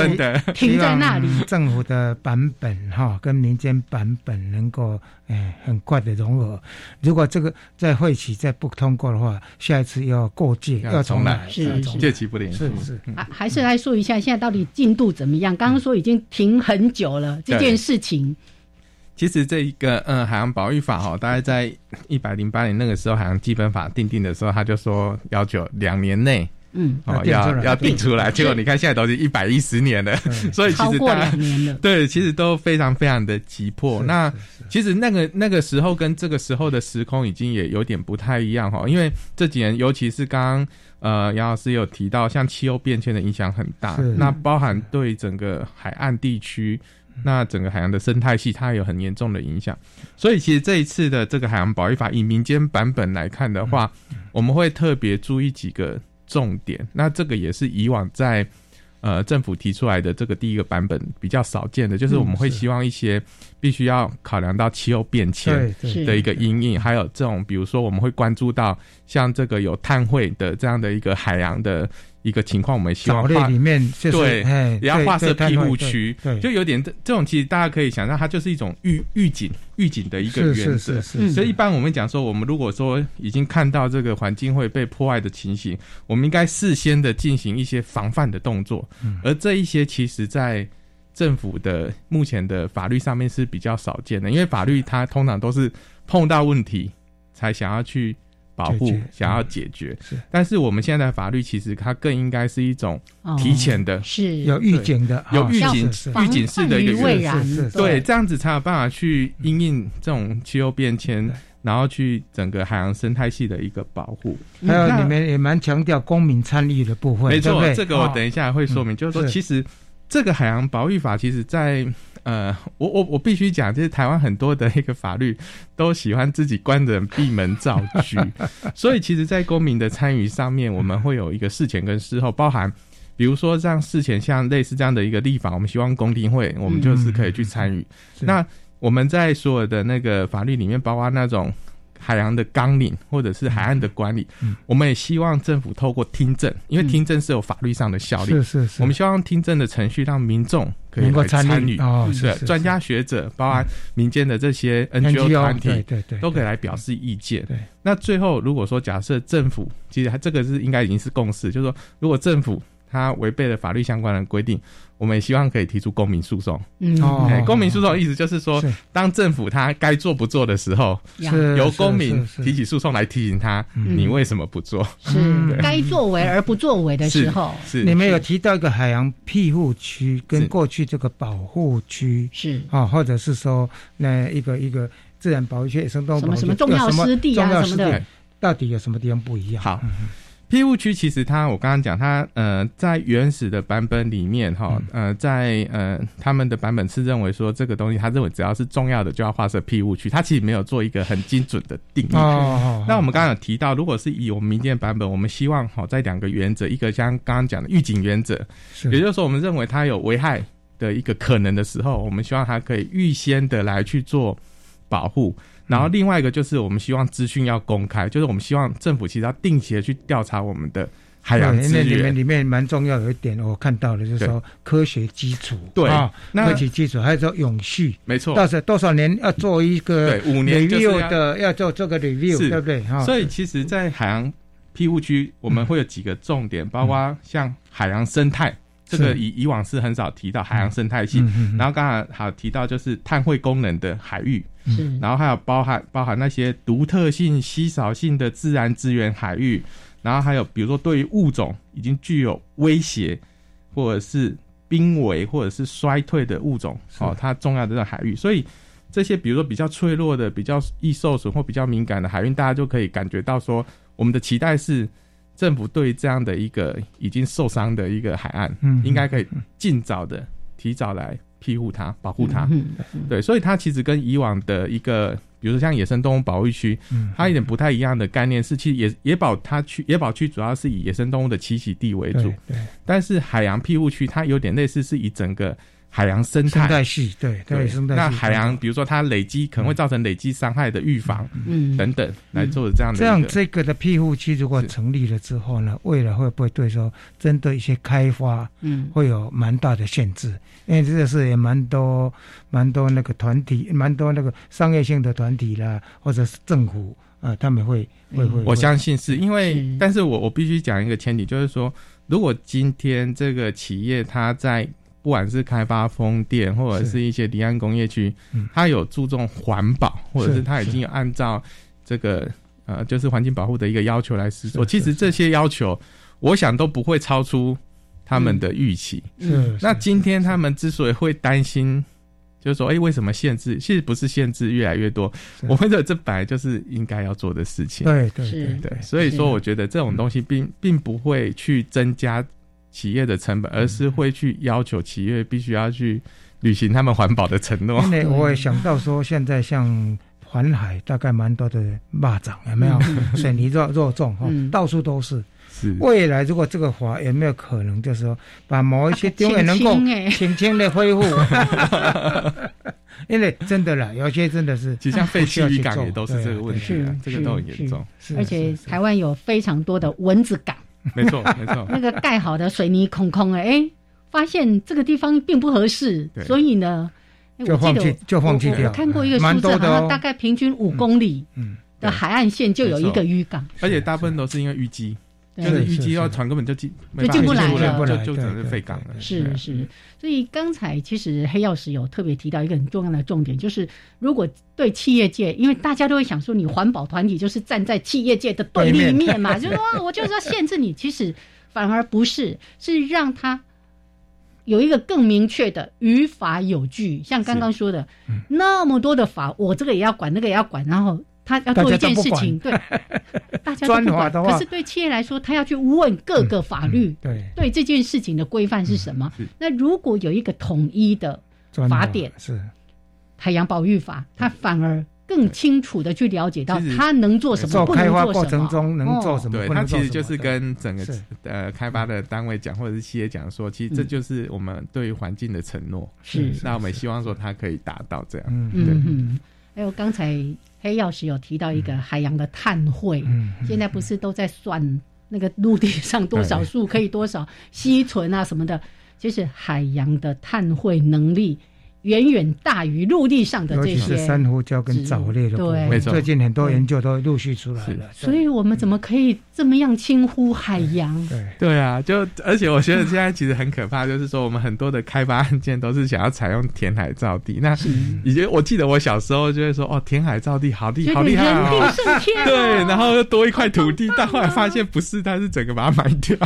Speaker 2: 停在那里。
Speaker 3: 政府的版本哈，跟民间版本能够哎很快的融合。如果这个在会期再不通过的话，下一次要过界要重来，
Speaker 2: 是
Speaker 7: 借期不连
Speaker 3: 是是。
Speaker 2: 还还是来说一下，现在到底进度怎么样？刚刚说已经停很久了这件事情。
Speaker 7: 其实这一个嗯海洋保育法哈，大概在一百零八年那个时候，海洋基本法定定的时候，他就说要求两年内。
Speaker 2: 嗯，
Speaker 7: 哦，要要定出来，结果你看现在都是一百一十年了，(laughs) 所以其实
Speaker 2: 大家
Speaker 7: 对，其实都非常非常的急迫。那其实那个那个时候跟这个时候的时空已经也有点不太一样哈，因为这几年尤其是刚刚呃杨老师有提到，像气候变迁的影响很大，那包含对整个海岸地区，那整个海洋的生态系它有很严重的影响。所以其实这一次的这个海洋保育法以民间版本来看的话，我们会特别注意几个。重点，那这个也是以往在呃政府提出来的这个第一个版本比较少见的，就是我们会希望一些必须要考量到气候变迁的一个阴影，还有这种比如说我们会关注到像这个有碳汇的这样的一个海洋的。一个情况，我们希望
Speaker 3: 画里面
Speaker 7: 对，也要画设庇护区，就有点这这种，其实大家可以想象，它就是一种预预警预警的一个原则。所以一般我们讲说，我们如果说已经看到这个环境会被破坏的情形，我们应该事先的进行一些防范的动作。而这一些其实，在政府的目前的法律上面是比较少见的，因为法律它通常都是碰到问题才想要去。保护想要解决，是，但是我们现在的法律其实它更应该是一种提前的，
Speaker 2: 是。
Speaker 3: 有预警的，
Speaker 7: 有预警预警式的一个
Speaker 2: 预然，
Speaker 7: 对，这样子才有办法去因应这种气候变迁，然后去整个海洋生态系的一个保护。
Speaker 3: 还有你们也蛮强调公民参与的部分，
Speaker 7: 没错，这个我等一下会说明，就是说其实这个海洋保育法其实在。呃，我我我必须讲，就是台湾很多的一个法律都喜欢自己关着闭门造车，(laughs) 所以其实，在公民的参与上面，我们会有一个事前跟事后，包含比如说像事前像类似这样的一个立法，我们希望公听会，我们就是可以去参与。那我们在所有的那个法律里面，包括那种。海洋的纲领或者是海岸的管理，我们也希望政府透过听证，因为听证是有法律上的效力。
Speaker 3: 是是是，
Speaker 7: 我们希望听证的程序让民众可以参与，是专家学者，包含民间的这些 NGO 团体，
Speaker 3: 对对对，
Speaker 7: 都可以来表示意见。对，那最后如果说假设政府，其实这个是应该已经是共识，就是说如果政府它违背了法律相关的规定。我们也希望可以提出公民诉讼。嗯，公民诉讼的意思就是说，当政府他该做不做的时候，由公民提起诉讼来提醒他，你为什么不做？
Speaker 2: 是该作为而不作为的时候。
Speaker 7: 是
Speaker 3: 你们有提到一个海洋庇护区跟过去这个保护区
Speaker 2: 是
Speaker 3: 啊，或者是说那一个一个自然保护区、野生动物
Speaker 2: 什么什么重要湿地啊什么的，
Speaker 3: 到底有什么地方不一样？
Speaker 7: 好。庇护区其实它，我刚刚讲它，呃，在原始的版本里面，哈，呃，在呃他们的版本是认为说这个东西，他认为只要是重要的就要划设庇护区，它其实没有做一个很精准的定义。哦。那我们刚刚有提到，如果是以我们民间版本，我们希望哈在两个原则，一个像刚刚讲的预警原则，也就是说，我们认为它有危害的一个可能的时候，我们希望它可以预先的来去做保护。然后另外一个就是我们希望资讯要公开，就是我们希望政府其实要定期的去调查我们的海洋资源。
Speaker 3: 里面里面蛮重要有一点，我看到了就是说科学基础，
Speaker 7: 对啊，
Speaker 3: 科学基础还有说永续，
Speaker 7: 没错。
Speaker 3: 到时多少年要做一个
Speaker 7: 对五年
Speaker 3: review 的，要做这个 review，对不对？
Speaker 7: 所以其实，在海洋庇护区，我们会有几个重点，包括像海洋生态。这个以以往是很少提到海洋生态系，然后刚才好提到就是碳汇功能的海域，然后还有包含包含那些独特性、稀少性的自然资源海域，然后还有比如说对于物种已经具有威胁或者是濒危或者是衰退的物种，哦，它重要的这个海域，所以这些比如说比较脆弱的、比较易受损或比较敏感的海域，大家就可以感觉到说，我们的期待是。政府对这样的一个已经受伤的一个海岸，嗯，应该可以尽早的提早来庇护它、保护它。嗯对，所以它其实跟以往的一个，比如说像野生动物保护区，它有点不太一样的概念是，其实野野保它区野保区主要是以野生动物的栖息地为主，对。但是海洋庇护区它有点类似，是以整个。海洋生
Speaker 3: 态。系，对对生态，
Speaker 7: 那海洋，比如说它累积可能会造成累积伤害的预防，嗯，等等，来做的这样的。
Speaker 3: 这样这个的庇护区如果成立了之后呢，未来会不会对说针对一些开发，嗯，会有蛮大的限制？因为这个是也蛮多蛮多那个团体，蛮多那个商业性的团体啦，或者是政府啊，他们会会会。
Speaker 7: 我相信是因为，但是我我必须讲一个前提，就是说，如果今天这个企业它在不管是开发风电，或者是一些离岸工业区，它有注重环保，或者是它已经有按照这个呃，就是环境保护的一个要求来施作。其实这些要求，我想都不会超出他们的预期。
Speaker 3: 嗯。
Speaker 7: 那今天他们之所以会担心，就是说，哎，为什么限制？其实不是限制越来越多，我们的这本来就是应该要做的事情。
Speaker 3: 对对对
Speaker 7: 对。所以说，我觉得这种东西并并不会去增加。企业的成本，而是会去要求企业必须要去履行他们环保的承诺。
Speaker 3: 因为我也想到说，现在像环海，大概蛮多的蚂蚱，有没有？水泥肉肉粽哈，到处都是。未来如果这个法有没有可能，就是说把某一些地方能够轻轻的恢复？(laughs) (laughs) 因为真的啦，有些真的是，
Speaker 7: 其实像废弃渔港也都是这个问题啊，这个都很严重。
Speaker 2: 而且台湾有非常多的蚊子港，(laughs)
Speaker 7: 没错没错，
Speaker 2: 那个盖好的水泥空空的，哎，发现这个地方并不合适，所以呢，
Speaker 3: 就放弃就放弃掉。
Speaker 2: 我看过一个数字，好像大概平均五公里的海岸线就有一个渔港，
Speaker 7: 而且大部分都是因为淤积。就是预计，要船根本就进
Speaker 2: 就进不来
Speaker 7: 了，就就只能废港了。
Speaker 2: 是是，所以刚才其实黑曜石有特别提到一个很重要的重点，就是如果对企业界，因为大家都会想说，你环保团体就是站在企业界的对立面嘛，(laughs) 就是说我就是要限制你，其实反而不是，是让他有一个更明确的语法有据。像刚刚说的那么多的法，我这个也要管，那个也要管，然后。他要做一件事情，对，(laughs) 大家都不管。可是对企业来说，他要去问各个法律，
Speaker 3: 对
Speaker 2: 对这件事情的规范是什么？那如果有一个统一的法典，
Speaker 3: 是
Speaker 2: 海洋保育法，他反而更清楚的去了解到他能做什么，
Speaker 3: 做开发过程中能做什么。
Speaker 7: 对他其实就是跟整个呃开发的单位讲，或者是企业讲说，其实这就是我们对于环境的承诺。
Speaker 2: 是，
Speaker 7: 那我们希望说他可以达到这样。
Speaker 2: 嗯嗯，还有刚才。黑曜石有提到一个海洋的碳汇，现在不是都在算那个陆地上多少树可以多少吸存啊什么的，其实海洋的碳汇能力。远远大于陆地上的这些
Speaker 3: 珊瑚礁跟藻类的部分，最近很多研究都陆续出来了。
Speaker 2: 所以我们怎么可以这么样轻忽海洋？
Speaker 3: 对
Speaker 7: 对啊，就而且我觉得现在其实很可怕，就是说我们很多的开发案件都是想要采用填海造地。那以前我记得我小时候就会说，哦，填海造地好厉好厉害
Speaker 2: 啊！
Speaker 7: 对，然后又多一块土地，(laughs) 但后来发现不是，它是整个把它埋掉。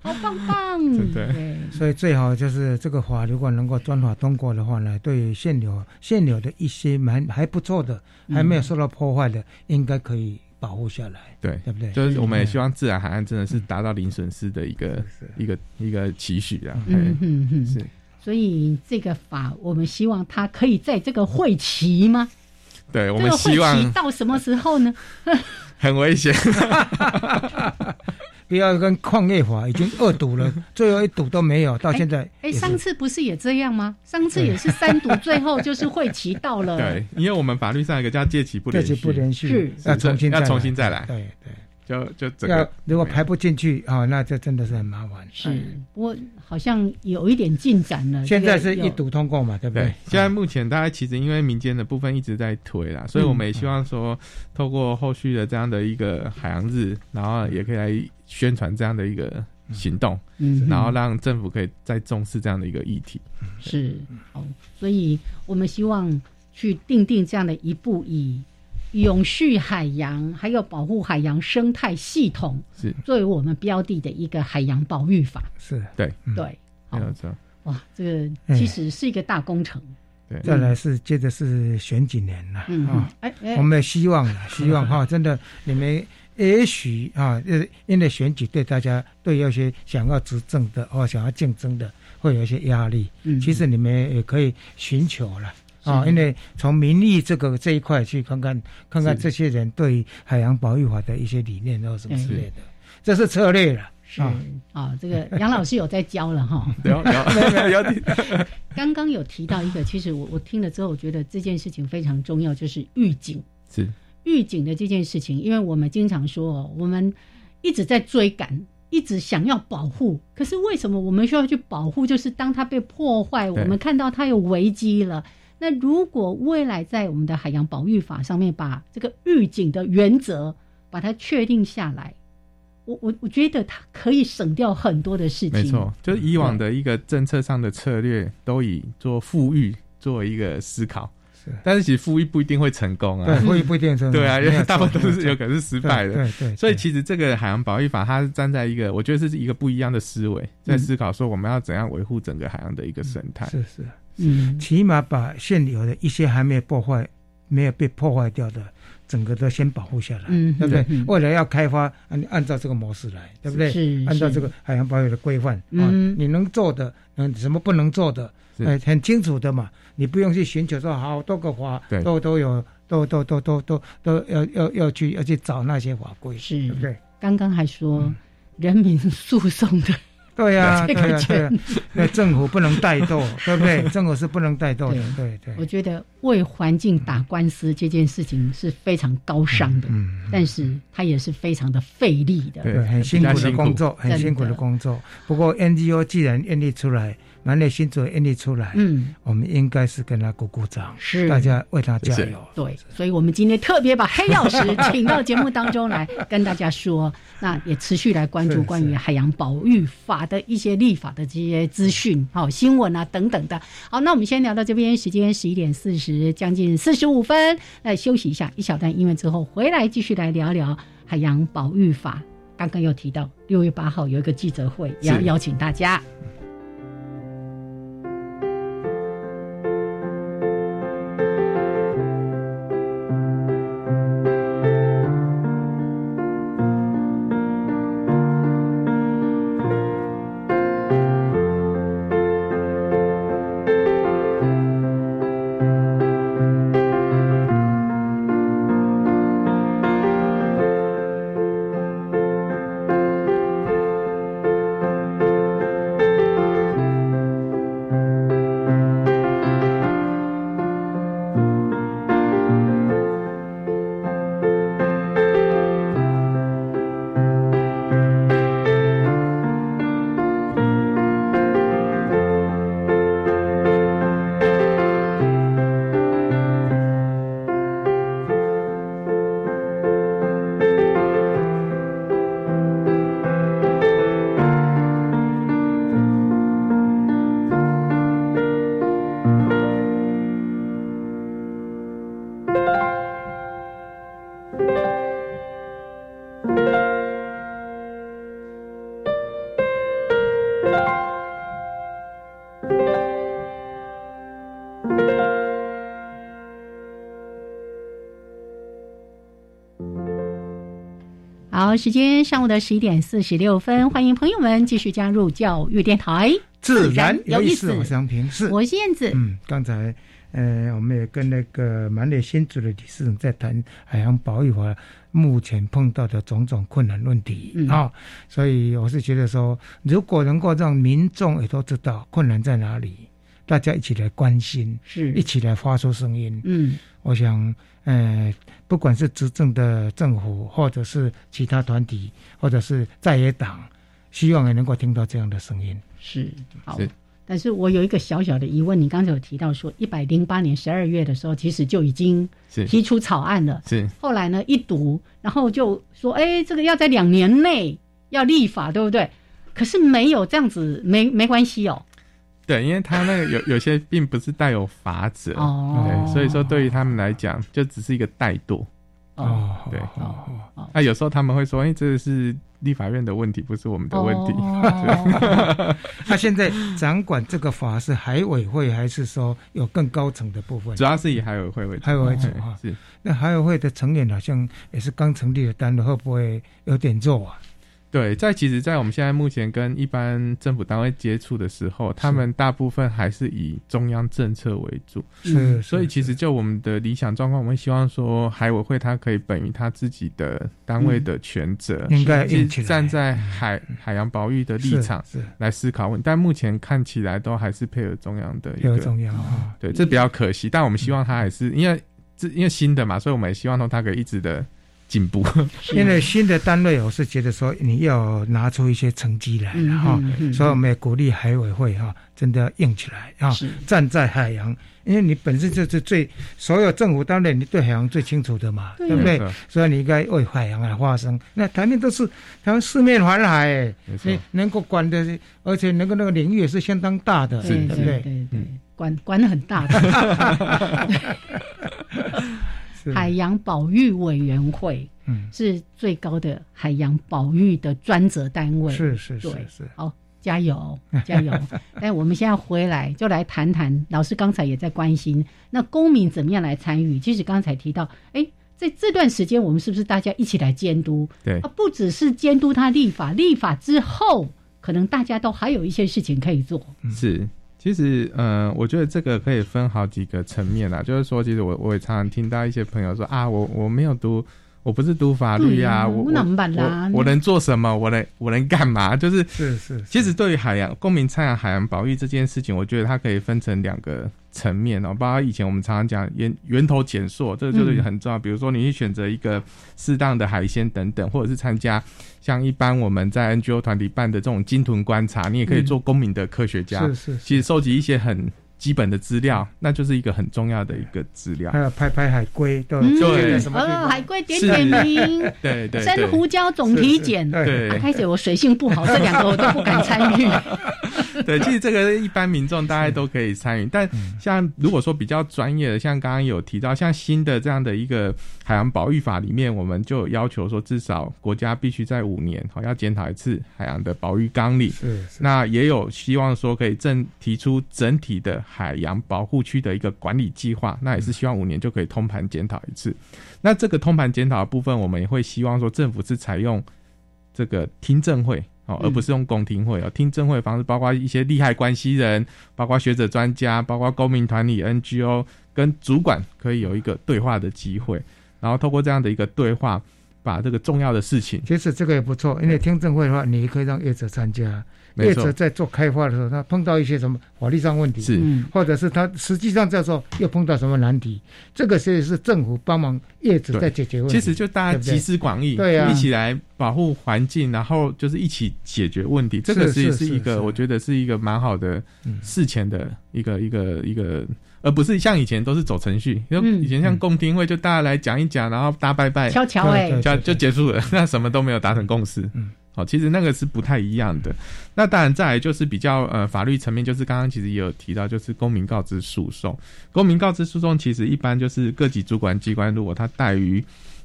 Speaker 7: (laughs)
Speaker 2: 好棒棒，对，
Speaker 3: 所以最好就是这个法，如果能够专法通过的话呢，对现有现有的一些蛮还不错的，还没有受到破坏的，应该可以保护下来，
Speaker 7: 对，
Speaker 3: 对不对？
Speaker 7: 就是我们也希望自然海岸真的是达到零损失的一个一个一个期许啊。
Speaker 2: 嗯嗯嗯，是。所以这个法，我们希望它可以在这个会期吗？
Speaker 7: 对，我们希望
Speaker 2: 到什么时候呢？(laughs)
Speaker 7: 很危险。(laughs)
Speaker 3: 不要跟矿业法已经二赌了，(laughs) 最后一赌都没有，到现在。
Speaker 2: 哎，上次不是也这样吗？上次也是三赌，最后就是会期到了。(laughs)
Speaker 7: 对，因为我们法律上一个叫借期不连续，
Speaker 3: 不连续
Speaker 2: 是
Speaker 3: 要重新
Speaker 7: 要重新再来。
Speaker 3: 对对。
Speaker 7: 就就这个，
Speaker 3: 如果排不进去啊，那这真的是很麻烦。
Speaker 2: 是，不过好像有一点进展了。(laughs)
Speaker 3: 现在是一读通过嘛，对不对？
Speaker 7: 现在目前大家其实因为民间的部分一直在推啦，所以我们也希望说，透过后续的这样的一个海洋日，然后也可以来宣传这样的一个行动，嗯，然后让政府可以再重视这样的一个议题。
Speaker 2: 是，好，所以我们希望去定定这样的一步以。永续海洋，还有保护海洋生态系统，
Speaker 7: 是
Speaker 2: 作为我们标的的一个海洋保育法。
Speaker 3: 是
Speaker 7: 对
Speaker 2: 对，
Speaker 7: 没有错。
Speaker 2: 哇，这个其实是一个大工程。
Speaker 7: 对，
Speaker 3: 再来是接着是选几年了啊？哎，我们希望希望哈，(laughs) 真的你们也许啊，呃，因为选举对大家对有些想要执政的或想要竞争的会有一些压力。嗯，其实你们也可以寻求了。啊，因为从民意这个这一块去看看，看看这些人对海洋保育法的一些理念，或什么之类的，这是策略了。
Speaker 2: 是啊，这个杨老师有在教了哈。(laughs)
Speaker 7: 有有有。(laughs)
Speaker 2: 刚刚有提到一个，其实我我听了之后，我觉得这件事情非常重要，就是预警。
Speaker 7: 是
Speaker 2: 预警的这件事情，因为我们经常说，我们一直在追赶，一直想要保护，可是为什么我们需要去保护？就是当它被破坏，我们看到它有危机了。那如果未来在我们的海洋保育法上面把这个预警的原则把它确定下来，我我我觉得它可以省掉很多的事情。
Speaker 7: 没错，就是以往的一个政策上的策略都以做富裕作为一个思考，是。但是其实富裕不一定会成功啊，
Speaker 3: 对，富裕不一定成功，
Speaker 7: 对啊，因为大部分都是有可能是失败的。
Speaker 3: 对对。
Speaker 7: 所以其实这个海洋保育法它是站在一个我觉得是一个不一样的思维，在思考说我们要怎样维护整个海洋的一个生态。
Speaker 3: 是是。嗯，起码把现有的一些还没有破坏、没有被破坏掉的，整个都先保护下来，嗯，对不对？未来要开发，按按照这个模式来，对不对？
Speaker 2: 是
Speaker 3: 按照这个海洋保育的规范啊，你能做的，嗯，什么不能做的，哎，很清楚的嘛。你不用去寻求说好多个法，都都有，都都都都都都要要要去要去找那些法规，
Speaker 2: 是，
Speaker 3: 对不对？
Speaker 2: 刚刚还说人民 (laughs) 诉讼的。
Speaker 3: 对呀，对呀，对，(laughs) 那政府不能怠惰，(laughs) 对不对？政府是不能怠惰的，对对。
Speaker 2: 我觉得为环境打官司这件事情是非常高尚的，嗯，但是它也是非常的费力的，
Speaker 3: 对，很辛苦的工作，很辛苦的工作。不过 NGO 既然愿意出来。满脸新主愿意出来，嗯，我们应该是跟他鼓鼓掌，
Speaker 2: 是
Speaker 3: 大家为他加油。
Speaker 2: 对，所以我们今天特别把黑曜石请到节目当中来跟大家说，(laughs) 那也持续来关注关于海洋保育法的一些立法的这些资讯、好新闻啊等等的。好，那我们先聊到这边，时间十一点四十，将近四十五分，来休息一下，一小段音乐之后回来继续来聊聊海洋保育法。刚刚又提到六月八号有一个记者会，也要邀请大家。好，时间上午的十一点四十六分，欢迎朋友们继续加入教育电台，
Speaker 3: 自然有意思。我是杨平，是
Speaker 2: 我是燕子。
Speaker 3: 嗯，刚才呃，我们也跟那个满脸新竹的理事长在谈海洋保育法目前碰到的种种困难问题啊，所以我是觉得说，如果能够让民众也都知道困难在哪里，大家一起来关心，
Speaker 2: 是
Speaker 3: 一起来发出声音。
Speaker 2: 嗯，
Speaker 3: 我想。呃，不管是执政的政府，或者是其他团体，或者是在野党，希望也能够听到这样的声音。
Speaker 2: 是好，但是我有一个小小的疑问，你刚才有提到说，一百零八年十二月的时候，其实就已经提出草案了。
Speaker 7: 是
Speaker 2: 后来呢，一读，然后就说，哎，这个要在两年内要立法，对不对？可是没有这样子，没没关系哦。
Speaker 7: 对，因为他那个有有些并不是带有法则，对，所以说对于他们来讲，就只是一个怠惰。
Speaker 3: 哦，
Speaker 7: 对，那有时候他们会说：“哎，这是立法院的问题，不是我们的问题。(laughs) ”
Speaker 3: (laughs) 那现在掌管这个法是海委会，还是说有更高层的部分？
Speaker 7: 主要是以海委会为主。
Speaker 3: 海委会哈，是那海委会的成员好像也是刚成立的单位，会不会有点弱啊？
Speaker 7: 对，在其实，在我们现在目前跟一般政府单位接触的时候，他们大部分还是以中央政策为主。
Speaker 3: 是，
Speaker 7: 所以其实就我们的理想状况，我们希望说海委会它可以本于他自己的单位的权责，
Speaker 3: 应该
Speaker 7: 站在海海洋保育的立场来思考问。但目前看起来都还是配合中央的一个
Speaker 3: 中央啊，
Speaker 7: 对，这比较可惜。但我们希望他还是因为这因为新的嘛，所以我们也希望说他可以一直的。进步，(laughs)
Speaker 3: 因为新的单位，我是觉得说你要拿出一些成绩来哈，所以我们也鼓励海委会哈，真的要硬起来啊，站在海洋，因为你本身就是最所有政府单位，你对海洋最清楚的嘛，对不对？所以你应该为海洋来发声。那台面都是台湾四面环海，你能够管的，而且能够那个领域也是相当大的，对不对？
Speaker 2: 对对，管管的很大的。海洋保育委员会，嗯，是最高的海洋保育的专责单位。
Speaker 3: 是是是是，
Speaker 2: 好，加油 (laughs) 加油！但我们现在回来就来谈谈，老师刚才也在关心，那公民怎么样来参与？其实刚才提到，哎，在这段时间，我们是不是大家一起来监督？
Speaker 7: 对
Speaker 2: 啊，不只是监督他立法，立法之后，可能大家都还有一些事情可以做。
Speaker 7: 是。其实，嗯，我觉得这个可以分好几个层面啊。就是说，其实我我也常常听到一些朋友说啊，我我没有读我不是读法律啊，我我我能做什么？我能我能干嘛？(laughs) 就是
Speaker 3: 是是。
Speaker 7: 其实对于海洋公民参与海洋保育这件事情，我觉得它可以分成两个层面哦。包括以前我们常常讲源源头减塑，这个就是很重要。比如说你去选择一个适当的海鲜等等，或者是参加像一般我们在 NGO 团体办的这种鲸豚观察，你也可以做公民的科学家。
Speaker 3: 是是。
Speaker 7: 其实收集一些很。基本的资料，那就是一个很重要的一个资料。
Speaker 3: 还有拍拍海龟，对
Speaker 7: 对，
Speaker 3: 什么
Speaker 2: 海龟点点名，(laughs)
Speaker 7: 对对，
Speaker 2: 珊瑚礁总体检。
Speaker 7: 对，
Speaker 2: 开始我水性不好，这两个我都不敢参与。(laughs) (laughs)
Speaker 7: 对，其实这个一般民众大家都可以参与，但像如果说比较专业的，像刚刚有提到，像新的这样的一个海洋保育法里面，我们就要求说，至少国家必须在五年好要检讨一次海洋的保育纲领。
Speaker 3: 是，
Speaker 7: 那也有希望说可以正提出整体的。海洋保护区的一个管理计划，那也是希望五年就可以通盘检讨一次。那这个通盘检讨的部分，我们也会希望说政府是采用这个听证会哦，而不是用公听会哦。听证会方式包括一些利害关系人，包括学者专家，包括公民团体 NGO 跟主管可以有一个对话的机会，然后透过这样的一个对话，把这个重要的事情，
Speaker 3: 其实这个也不错，因为听证会的话，你可以让业者参加。业者在做开发的时候，他碰到一些什么法律上问题，
Speaker 7: 是，
Speaker 3: 或者是他实际上在说又碰到什么难题，这个其实是政府帮忙业者在解决问题。
Speaker 7: 其实就大家集思广益，
Speaker 3: 对啊，
Speaker 7: 一起来保护环境，然后就是一起解决问题。这个其实是一个，我觉得是一个蛮好的事前的一个一个一个，而不是像以前都是走程序。因为以前像共听会，就大家来讲一讲，然后大家拜拜，
Speaker 2: 悄悄哎，
Speaker 7: 就就结束了，那什么都没有达成共识。嗯。好，其实那个是不太一样的。那当然，再来就是比较呃法律层面，就是刚刚其实也有提到，就是公民告知诉讼。公民告知诉讼其实一般就是各级主管机关，如果他怠于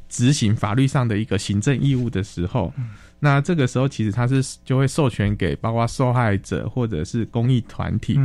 Speaker 7: 执行法律上的一个行政义务的时候。那这个时候，其实他是就会授权给包括受害者或者是公益团体，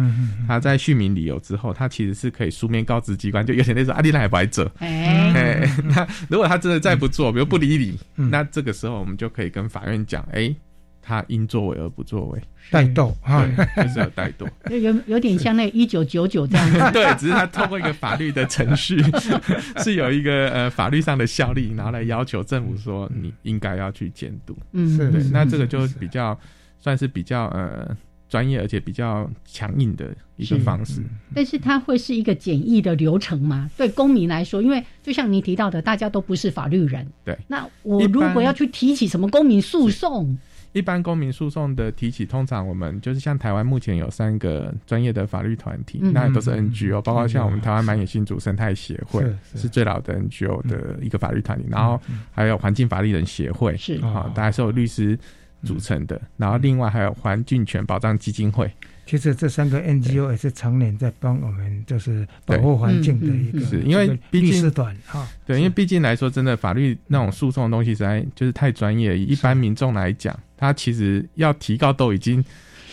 Speaker 7: 他在续名理由之后，他其实是可以书面告知机关，就有点类似阿丽奈白者。哎，那如果他真的再不做，比如不理你，那这个时候我们就可以跟法院讲，哎。他因作为而不作为，
Speaker 3: 怠惰啊，
Speaker 7: 就是要怠惰，
Speaker 2: 有有点像那一九九九这样子。(laughs)
Speaker 7: 对，只是他通过一个法律的程序，(laughs) 是有一个呃法律上的效力，然后来要求政府说你应该要去监督。
Speaker 2: 嗯，
Speaker 7: 对，那这个就比较算是比较呃专业而且比较强硬的一个方式。
Speaker 2: 但是它会是一个简易的流程吗？对公民来说，因为就像你提到的，大家都不是法律人。
Speaker 7: 对，
Speaker 2: 那我如果要去提起什么公民诉讼？
Speaker 7: 一般公民诉讼的提起，通常我们就是像台湾目前有三个专业的法律团体，那都是 NGO，包括像我们台湾满野新竹生态协会是最老的 NGO 的一个法律团体，然后还有环境法律人协会
Speaker 2: 是。
Speaker 7: 啊，大概是有律师组成的，然后另外还有环境权保障基金会。
Speaker 3: 其实这三个 NGO 也是常年在帮我们，就是保护环境的一个，
Speaker 7: 是因为律
Speaker 3: 师短哈。
Speaker 7: 对，因为毕竟来说，真的法律那种诉讼的东西实在就是太专业，一般民众来讲，他其实要提高都已经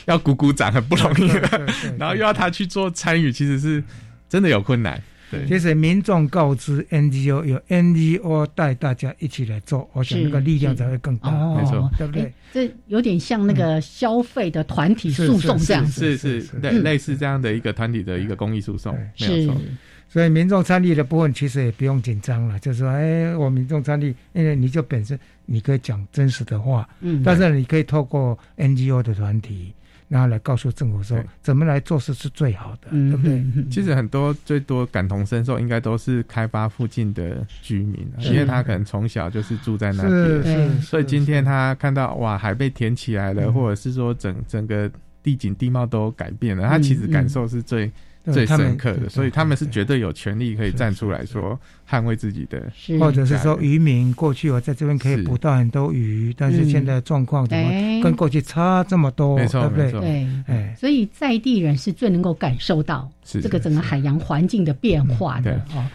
Speaker 7: 要鼓鼓掌很不容易了，(laughs) 然后又要他去做参与，其实是真的有困难。对，
Speaker 3: 其实民众告知 NGO，有 NGO 带大家一起来做，我想那个力量才会更大，
Speaker 7: 没错，
Speaker 3: 对不对？
Speaker 2: 这有点像那个消费的团体诉讼这样
Speaker 7: 子，是是，对，类似这样的一个团体的一个公益诉讼，没有错。
Speaker 3: 所以民众参与的部分其实也不用紧张了，就是说，哎，我民众参与，因为你就本身你可以讲真实的话，嗯，但是你可以透过 NGO 的团体。然后来告诉政府说怎么来做事是最好的，对不对？
Speaker 7: 其实很多最多感同身受，应该都是开发附近的居民，因为他可能从小就是住在那边，所以今天他看到哇海被填起来了，或者是说整整个地景地貌都改变了，他其实感受是最。最深刻的，所以他们是绝对有权利可以站出来说捍卫自己的，
Speaker 3: 或者是说渔民过去我在这边可以捕到很多鱼，但是现在状况怎么跟过去差这么多？
Speaker 7: 没错，
Speaker 3: 没
Speaker 7: 错，
Speaker 2: 对，哎，所以在地人是最能够感受到这个整个海洋环境的变化的哦。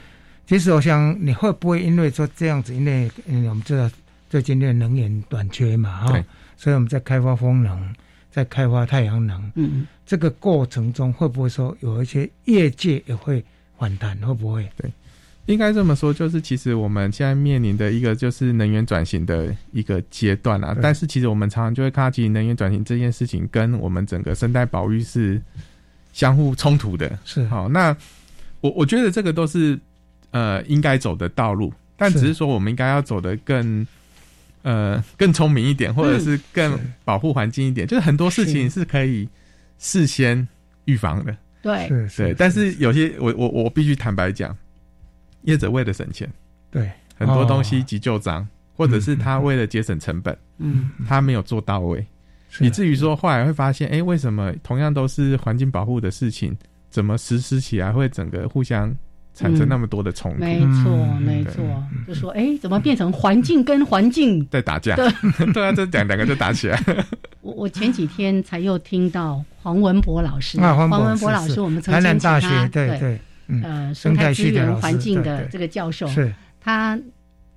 Speaker 3: 其实我想你会不会因为说这样子，因为嗯我们知道最近的能源短缺嘛，哈，所以我们在开发风能。在开发太阳能，嗯嗯，这个过程中会不会说有一些业界也会反弹？会不会？
Speaker 7: 对，应该这么说，就是其实我们现在面临的一个就是能源转型的一个阶段啊。但是其实我们常常就会看到，其实能源转型这件事情跟我们整个生态保育是相互冲突的。
Speaker 3: 是
Speaker 7: 好，那我我觉得这个都是呃应该走的道路。但只是说我们应该要走得更呃更聪明一点，或者是更保护环境一点。就是很多事情是。可以事先预防的。
Speaker 2: 对，
Speaker 7: 对。但是有些我我我必须坦白讲，业者为了省钱，
Speaker 3: 对。
Speaker 7: 很多东西急救章，或者是他为了节省成本，
Speaker 2: 嗯，
Speaker 7: 他没有做到位，以至于说后来会发现，哎，为什么同样都是环境保护的事情，怎么实施起来会整个互相产生那么多的冲突？
Speaker 2: 没错，没错，就说，哎，怎么变成环境跟环境？
Speaker 7: 在打架？
Speaker 2: 对，(laughs)
Speaker 7: 对啊，这两两个就打起来。(laughs)
Speaker 2: 我我前几天才又听到黄文博老师，
Speaker 3: 黄
Speaker 2: 文博老师，我们曾经
Speaker 3: 大学对对，
Speaker 2: 呃，生态资源环境的这个教授，
Speaker 3: 是。
Speaker 2: 他。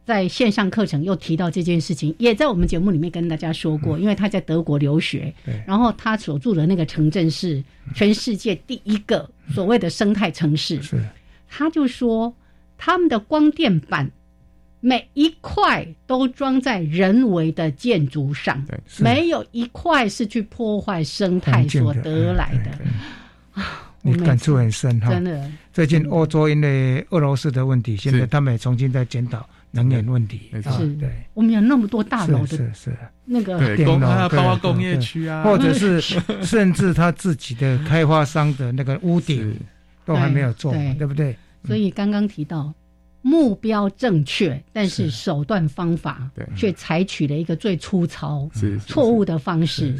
Speaker 2: 在线上课程又提到这件事情，也在我们节目里面跟大家说过，因为他在德国留学，然后他所住的那个城镇是全世界第一个所谓的生态城市，
Speaker 3: 是，
Speaker 2: 他就说他们的光电板每一块都装在人为的建筑上，没有一块是去破坏生态所得来的。
Speaker 3: 啊，你感触很深哈，
Speaker 2: 真的。
Speaker 3: 最近欧洲因为俄罗斯的问题，现在他们也重新在检讨。能源问题。
Speaker 2: 是，
Speaker 3: 对，
Speaker 2: 我们有那么多大楼的，
Speaker 3: 是是
Speaker 2: 那个
Speaker 7: 电工啊，包括工业区啊，
Speaker 3: 或者是 (laughs) 甚至他自己的开发商的那个屋顶都还没有做，对不对？
Speaker 2: 所以刚刚提到目标正确，但是手段方法却采取了一个最粗糙、错误的方式。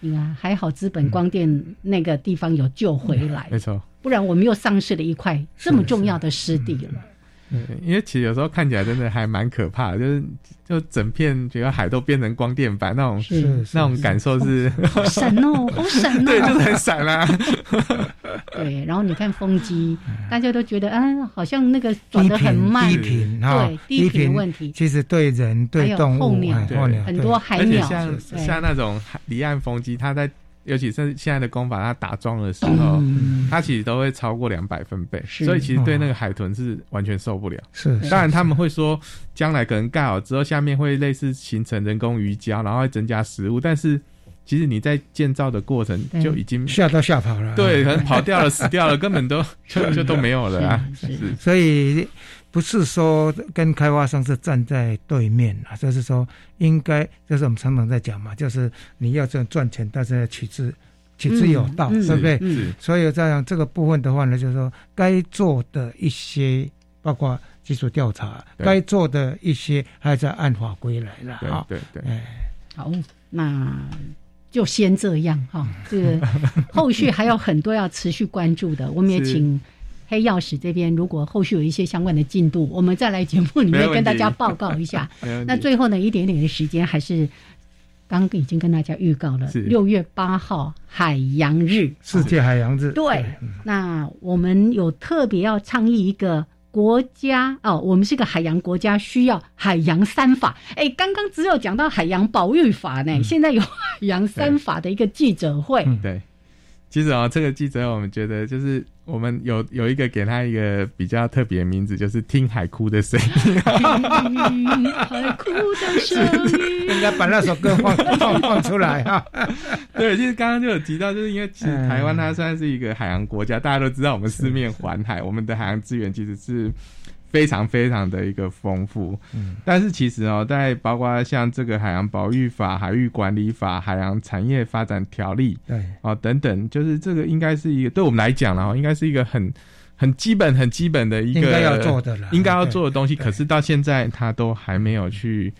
Speaker 2: 你看，还好资本光电那个地方有救回来，
Speaker 7: 没错，
Speaker 2: 不然我们又丧失了一块这么重要的湿地了。
Speaker 7: 对，因为其实有时候看起来真的还蛮可怕的，就是就整片整个海都变成光电板那种，是那种感受是
Speaker 2: 闪哦，(laughs) 好闪哦，
Speaker 7: 对，就是很闪啦。(laughs)
Speaker 2: 对，然后你看风机，大家都觉得啊，好像那个转的很慢，
Speaker 3: 低频对，
Speaker 2: 低频问题，
Speaker 3: 其实对人对动物
Speaker 2: 很多海鸟，
Speaker 7: 像像那种离岸风机，它在。尤其是现在的工法，它打桩的时候，它其实都会超过两百分贝，所以其实对那个海豚是完全受不了。
Speaker 3: 是，
Speaker 7: 当然他们会说，将来可能盖好之后，下面会类似形成人工鱼礁，然后会增加食物，但是其实你在建造的过程就已经
Speaker 3: 吓到吓跑了，
Speaker 7: 对，可能跑掉了、死掉了，根本都 (laughs) 就就都没有了啊。是，
Speaker 3: 所以。不是说跟开发商是站在对面啊，就是说应该，就是我们常常在讲嘛，就是你要这样赚钱，但是要取之取之有道，对不对？所以这样这个部分的话呢，就是说该做的一些，包括技术调查，该做的一些，还在按法规来了
Speaker 7: 啊。对对，哎，
Speaker 2: 好，那就先这样哈。这个 (laughs) 后续还有很多要持续关注的，我们也请。黑曜石这边，如果后续有一些相关的进度，我们再来节目里面跟大家报告一下。(laughs) 那最后呢，一点点的时间，还是刚刚已经跟大家预告了，六月八号海洋日，
Speaker 3: 世界海洋日。
Speaker 2: 对，那我们有特别要倡议一个国家哦，我们是个海洋国家，需要海洋三法。哎，刚刚只有讲到海洋保育法呢，现在有海洋三法的一个记者会。
Speaker 7: 对，其实啊，这个记者我们觉得就是。我们有有一个给他一个比较特别的名字，就是听海哭的声音。
Speaker 2: 海哭的声音，
Speaker 3: 应该把那首歌放放放出来哈。(laughs)
Speaker 7: 对，其实刚刚就有提到，就是因为其实台湾它算是一个海洋国家，大家都知道我们四面环海，我们的海洋资源其实是。非常非常的一个丰富，嗯，但是其实哦，在包括像这个海洋保育法、海域管理法、海洋产业发展条例，
Speaker 3: 对，
Speaker 7: 哦等等，就是这个应该是一个对我们来讲呢，应该是一个很很基本、很基本的一个
Speaker 3: 应该要做的了，
Speaker 7: 应该要做的东西。可是到现在，它都还没有去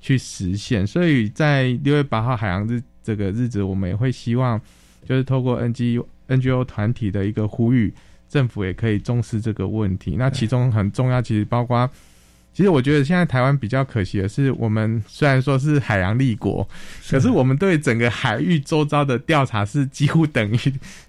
Speaker 7: 去实现。所以在六月八号海洋日这个日子，我们也会希望，就是透过 NG NGO 团体的一个呼吁。政府也可以重视这个问题。那其中很重要，其实包括，其实我觉得现在台湾比较可惜的是，我们虽然说是海洋立国，可是我们对整个海域周遭的调查是几乎等于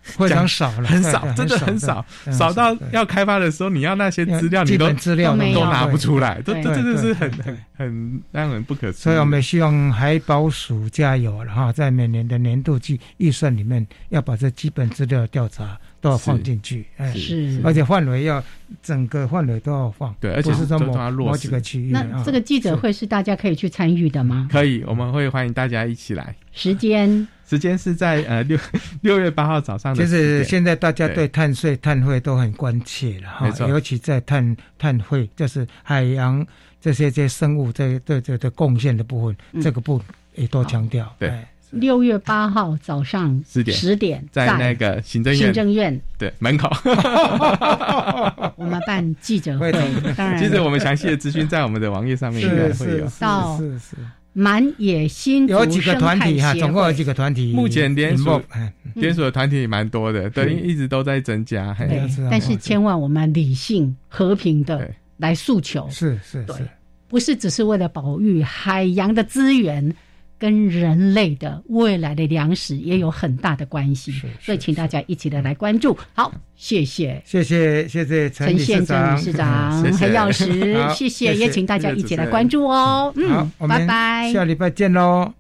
Speaker 3: 非常少了，
Speaker 7: 很少，真的很少，少。到要开发的时候，你要那些资料，你都
Speaker 3: 资料
Speaker 7: 都拿不出来，这这真的是很很很让人不可思议。
Speaker 3: 所以我们希望海保署加油了哈，在每年的年度计预算里面，要把这基本资料调查。都要放进去，哎，
Speaker 2: 是，
Speaker 3: 而且范围要整个范围都要放，
Speaker 7: 对，而且
Speaker 3: 是
Speaker 7: 这
Speaker 3: 么某几个区域。
Speaker 2: 那这个记者会是大家可以去参与的吗？
Speaker 7: 可以，我们会欢迎大家一起来。
Speaker 2: 时间
Speaker 7: 时间是在呃六 (laughs) 六月八号早上。
Speaker 3: 就是现在大家对碳税、碳汇都很关切了哈，尤其在碳碳汇，就是海洋这些这些生物这对这的贡献的部分，这个部也多强调。
Speaker 7: 对。
Speaker 2: 六月八号早上
Speaker 7: 十点，
Speaker 2: 十点
Speaker 7: 在那个行政院。
Speaker 2: 行政院。
Speaker 7: 对门口，(laughs)
Speaker 2: 我们办记者会。当然，
Speaker 7: 其实我们详细的资讯在我们的网页上面应该会有。
Speaker 2: 到
Speaker 3: 是是。
Speaker 2: 满野新
Speaker 3: 有几个团体哈，总共有几个团体。
Speaker 7: 目前连锁连锁的团体蛮多的，对，一直都在增加。
Speaker 2: 对，但是千万我们理性和平的来诉求，
Speaker 3: 是是是，
Speaker 2: 不是只是为了保育海洋的资源。跟人类的未来的粮食也有很大的关系，所以请大家一起的来关注。好，谢谢，
Speaker 3: 谢谢，谢谢
Speaker 2: 陈县长。理事长黑曜石，谢谢，也请大家一起来关注哦。嗯，拜拜，
Speaker 3: 下礼拜见喽。